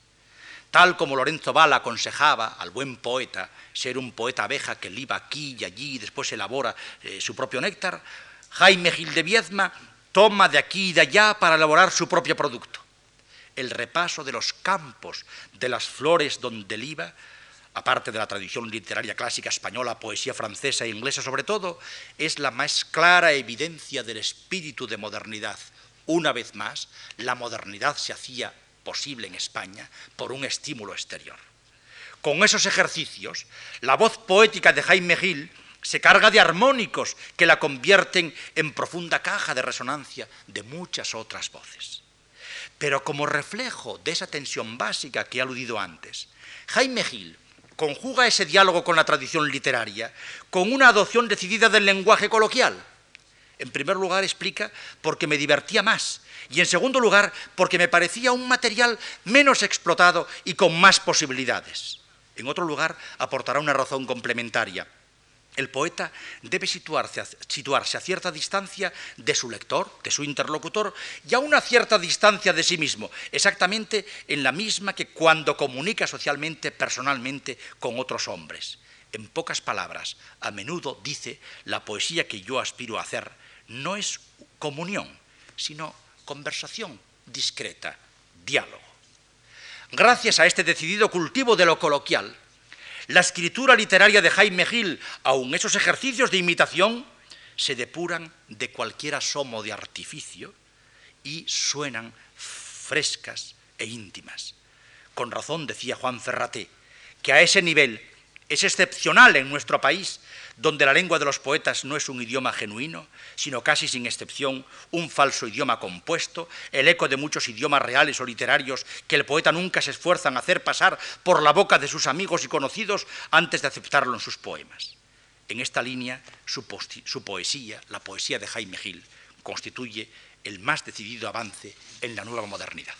tal como Lorenzo Bala aconsejaba al buen poeta ser un poeta abeja que liba aquí y allí y después elabora eh, su propio néctar, Jaime Gil de Viezma toma de aquí y de allá para elaborar su propio producto. El repaso de los campos, de las flores donde liba, aparte de la tradición literaria clásica española, poesía francesa e inglesa sobre todo, es la más clara evidencia del espíritu de modernidad. Una vez más, la modernidad se hacía posible en España por un estímulo exterior. Con esos ejercicios, la voz poética de Jaime Gil se carga de armónicos que la convierten en profunda caja de resonancia de muchas otras voces. Pero como reflejo de esa tensión básica que he aludido antes, Jaime Gil conjuga ese diálogo con la tradición literaria con una adopción decidida del lenguaje coloquial. En primer lugar, explica porque me divertía más y en segundo lugar, porque me parecía un material menos explotado y con más posibilidades. En otro lugar, aportará una razón complementaria. El poeta debe situarse a, cierta distancia de su lector, de su interlocutor, y a una cierta distancia de sí mismo, exactamente en la misma que cuando comunica socialmente, personalmente, con otros hombres. En pocas palabras, a menudo dice, la poesía que yo aspiro a hacer no es comunión, sino conversación discreta, diálogo. Gracias a este decidido cultivo de lo coloquial, la escritura literaria de Jaime Gil, aun esos ejercicios de imitación, se depuran de cualquier asomo de artificio y suenan frescas e íntimas. Con razón decía Juan Ferraté que a ese nivel es excepcional en nuestro país donde la lengua de los poetas no es un idioma genuino, sino casi sin excepción un falso idioma compuesto, el eco de muchos idiomas reales o literarios que el poeta nunca se esfuerza en hacer pasar por la boca de sus amigos y conocidos antes de aceptarlo en sus poemas. En esta línea, su, su poesía, la poesía de Jaime Gil, constituye el más decidido avance en la nueva modernidad.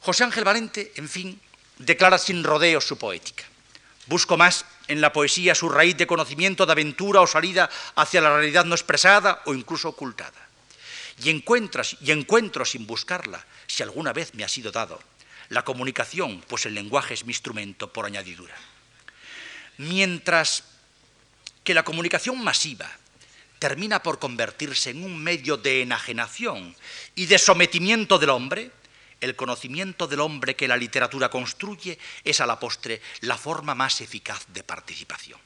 José Ángel Valente, en fin, declara sin rodeos su poética. Busco más en la poesía su raíz de conocimiento, de aventura o salida hacia la realidad no expresada o incluso ocultada. Y, encuentras, y encuentro sin buscarla, si alguna vez me ha sido dado, la comunicación, pues el lenguaje es mi instrumento por añadidura. Mientras que la comunicación masiva termina por convertirse en un medio de enajenación y de sometimiento del hombre, el conocimiento del hombre que la literatura construye es a la postre la forma más eficaz de participación.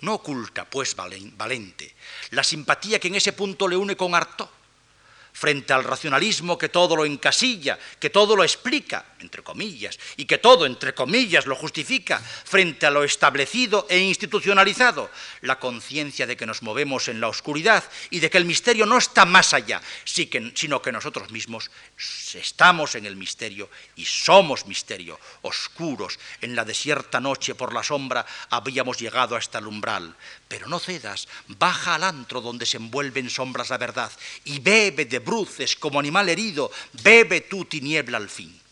No oculta, pues, Valente, la simpatía que en ese punto le une con Artaud, frente al racionalismo que todo lo encasilla, que todo lo explica, entre comillas, y que todo, entre comillas, lo justifica, frente a lo establecido e institucionalizado, la conciencia de que nos movemos en la oscuridad y de que el misterio no está más allá, sino que nosotros mismos estamos en el misterio y somos misterio, oscuros, en la desierta noche por la sombra habíamos llegado hasta el umbral, pero no cedas, baja al antro donde se envuelve en sombras la verdad y bebe de bruces como animal herido, bebe tu tiniebla al fin.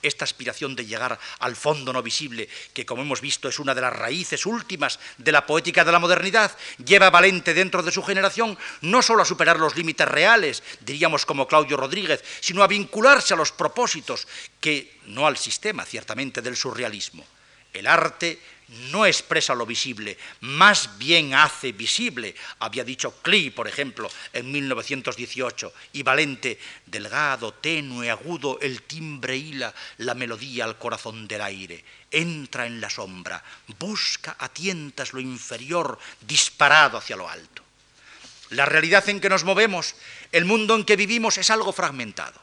Esta aspiración de llegar al fondo no visible, que como hemos visto es una de las raíces últimas de la poética de la modernidad, lleva a Valente dentro de su generación no solo a superar los límites reales, diríamos como Claudio Rodríguez, sino a vincularse a los propósitos, que no al sistema ciertamente del surrealismo. El arte no expresa lo visible, más bien hace visible, había dicho Klee, por ejemplo, en 1918, y Valente, delgado, tenue, agudo, el timbre hila la melodía al corazón del aire, entra en la sombra, busca a tientas lo inferior, disparado hacia lo alto. La realidad en que nos movemos, el mundo en que vivimos es algo fragmentado.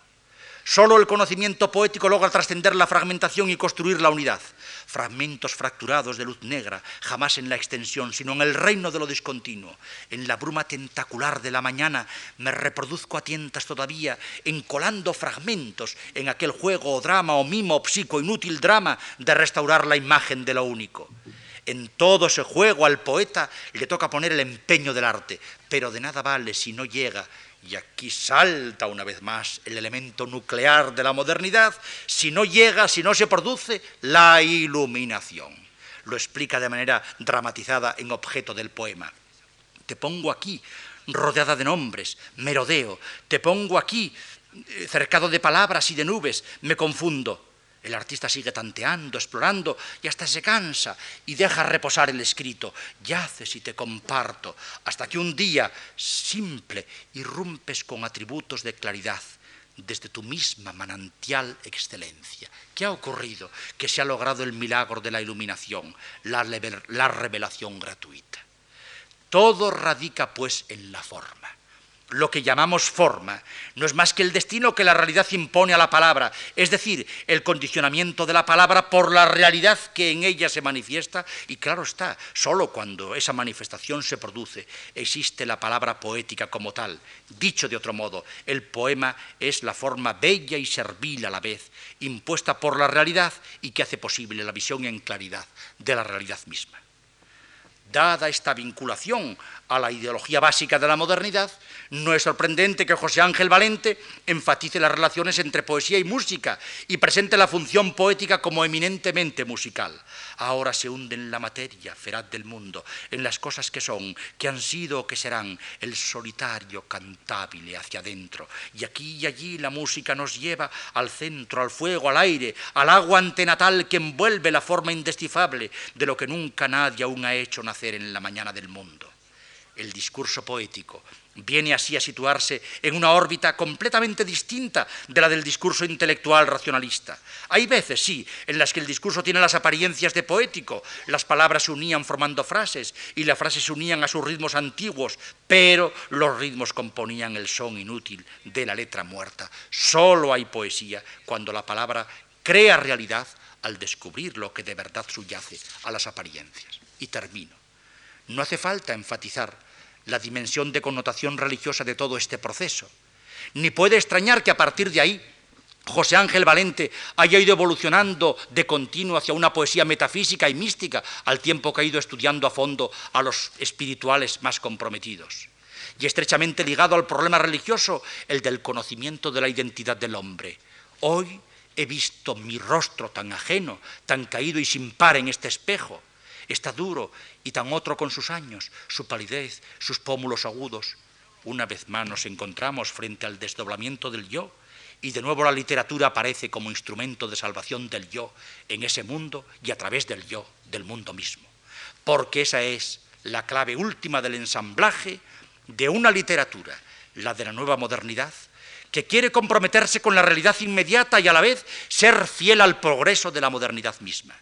Solo el conocimiento poético logra trascender la fragmentación y construir la unidad fragmentos fracturados de luz negra, jamás en la extensión, sino en el reino de lo discontinuo. En la bruma tentacular de la mañana me reproduzco a tientas todavía, encolando fragmentos en aquel juego o drama o mimo psico inútil drama de restaurar la imagen de lo único. En todo ese juego al poeta le toca poner el empeño del arte, pero de nada vale si no llega y aquí salta una vez más el elemento nuclear de la modernidad, si no llega, si no se produce la iluminación. Lo explica de manera dramatizada en objeto del poema. Te pongo aquí, rodeada de nombres, merodeo, te pongo aquí, eh, cercado de palabras y de nubes, me confundo. El artista sigue tanteando, explorando y hasta se cansa y deja reposar el escrito. Yaces y te comparto hasta que un día, simple, irrumpes con atributos de claridad desde tu misma manantial excelencia. ¿Qué ha ocurrido? Que se ha logrado el milagro de la iluminación, la, la revelación gratuita. Todo radica pues en la forma lo que llamamos forma, no es más que el destino que la realidad impone a la palabra, es decir, el condicionamiento de la palabra por la realidad que en ella se manifiesta, y claro está, solo cuando esa manifestación se produce existe la palabra poética como tal. Dicho de otro modo, el poema es la forma bella y servil a la vez, impuesta por la realidad y que hace posible la visión en claridad de la realidad misma. Dada esta vinculación a la ideología básica de la modernidad, no es sorprendente que José Ángel Valente enfatice las relaciones entre poesía y música y presente la función poética como eminentemente musical. Ahora se hunde en la materia feraz del mundo, en las cosas que son, que han sido o que serán, el solitario cantable hacia adentro. Y aquí y allí la música nos lleva al centro, al fuego, al aire, al agua antenatal que envuelve la forma indescifable de lo que nunca nadie aún ha hecho nacer en la mañana del mundo. El discurso poético viene así a situarse en una órbita completamente distinta de la del discurso intelectual racionalista. Hay veces, sí, en las que el discurso tiene las apariencias de poético, las palabras se unían formando frases y las frases se unían a sus ritmos antiguos, pero los ritmos componían el son inútil de la letra muerta. Solo hay poesía cuando la palabra crea realidad al descubrir lo que de verdad subyace a las apariencias. Y termino. No hace falta enfatizar la dimensión de connotación religiosa de todo este proceso. Ni puede extrañar que a partir de ahí José Ángel Valente haya ido evolucionando de continuo hacia una poesía metafísica y mística, al tiempo que ha ido estudiando a fondo a los espirituales más comprometidos. Y estrechamente ligado al problema religioso, el del conocimiento de la identidad del hombre. Hoy he visto mi rostro tan ajeno, tan caído y sin par en este espejo, Está duro y tan otro con sus años, su palidez, sus pómulos agudos. Una vez más nos encontramos frente al desdoblamiento del yo y de nuevo la literatura aparece como instrumento de salvación del yo en ese mundo y a través del yo, del mundo mismo. Porque esa es la clave última del ensamblaje de una literatura, la de la nueva modernidad, que quiere comprometerse con la realidad inmediata y a la vez ser fiel al progreso de la modernidad misma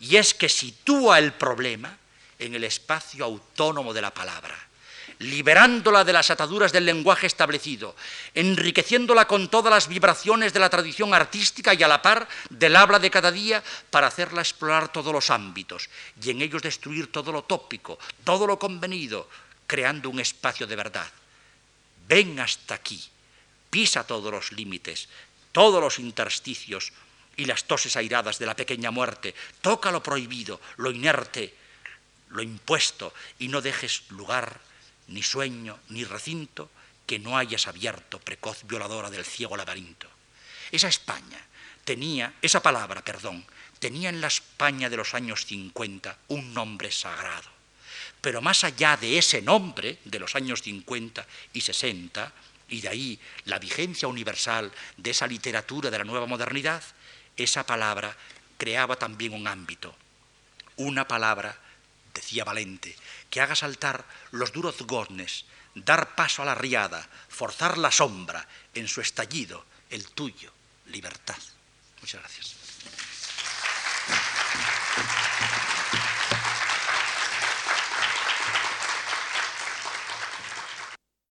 y es que sitúa el problema en el espacio autónomo de la palabra, liberándola de las ataduras del lenguaje establecido, enriqueciéndola con todas las vibraciones de la tradición artística y a la par del habla de cada día para hacerla explorar todos los ámbitos y en ellos destruir todo lo tópico, todo lo convenido, creando un espacio de verdad. Ven hasta aquí, pisa todos los límites, todos los intersticios, y las toses airadas de la pequeña muerte. Toca lo prohibido, lo inerte, lo impuesto, y no dejes lugar, ni sueño, ni recinto, que no hayas abierto, precoz violadora del ciego laberinto. Esa España tenía, esa palabra, perdón, tenía en la España de los años 50 un nombre sagrado. Pero más allá de ese nombre de los años 50 y 60, y de ahí la vigencia universal de esa literatura de la nueva modernidad, esa palabra creaba también un ámbito, una palabra, decía Valente, que haga saltar los duros goznes, dar paso a la riada, forzar la sombra en su estallido, el tuyo, libertad. Muchas gracias.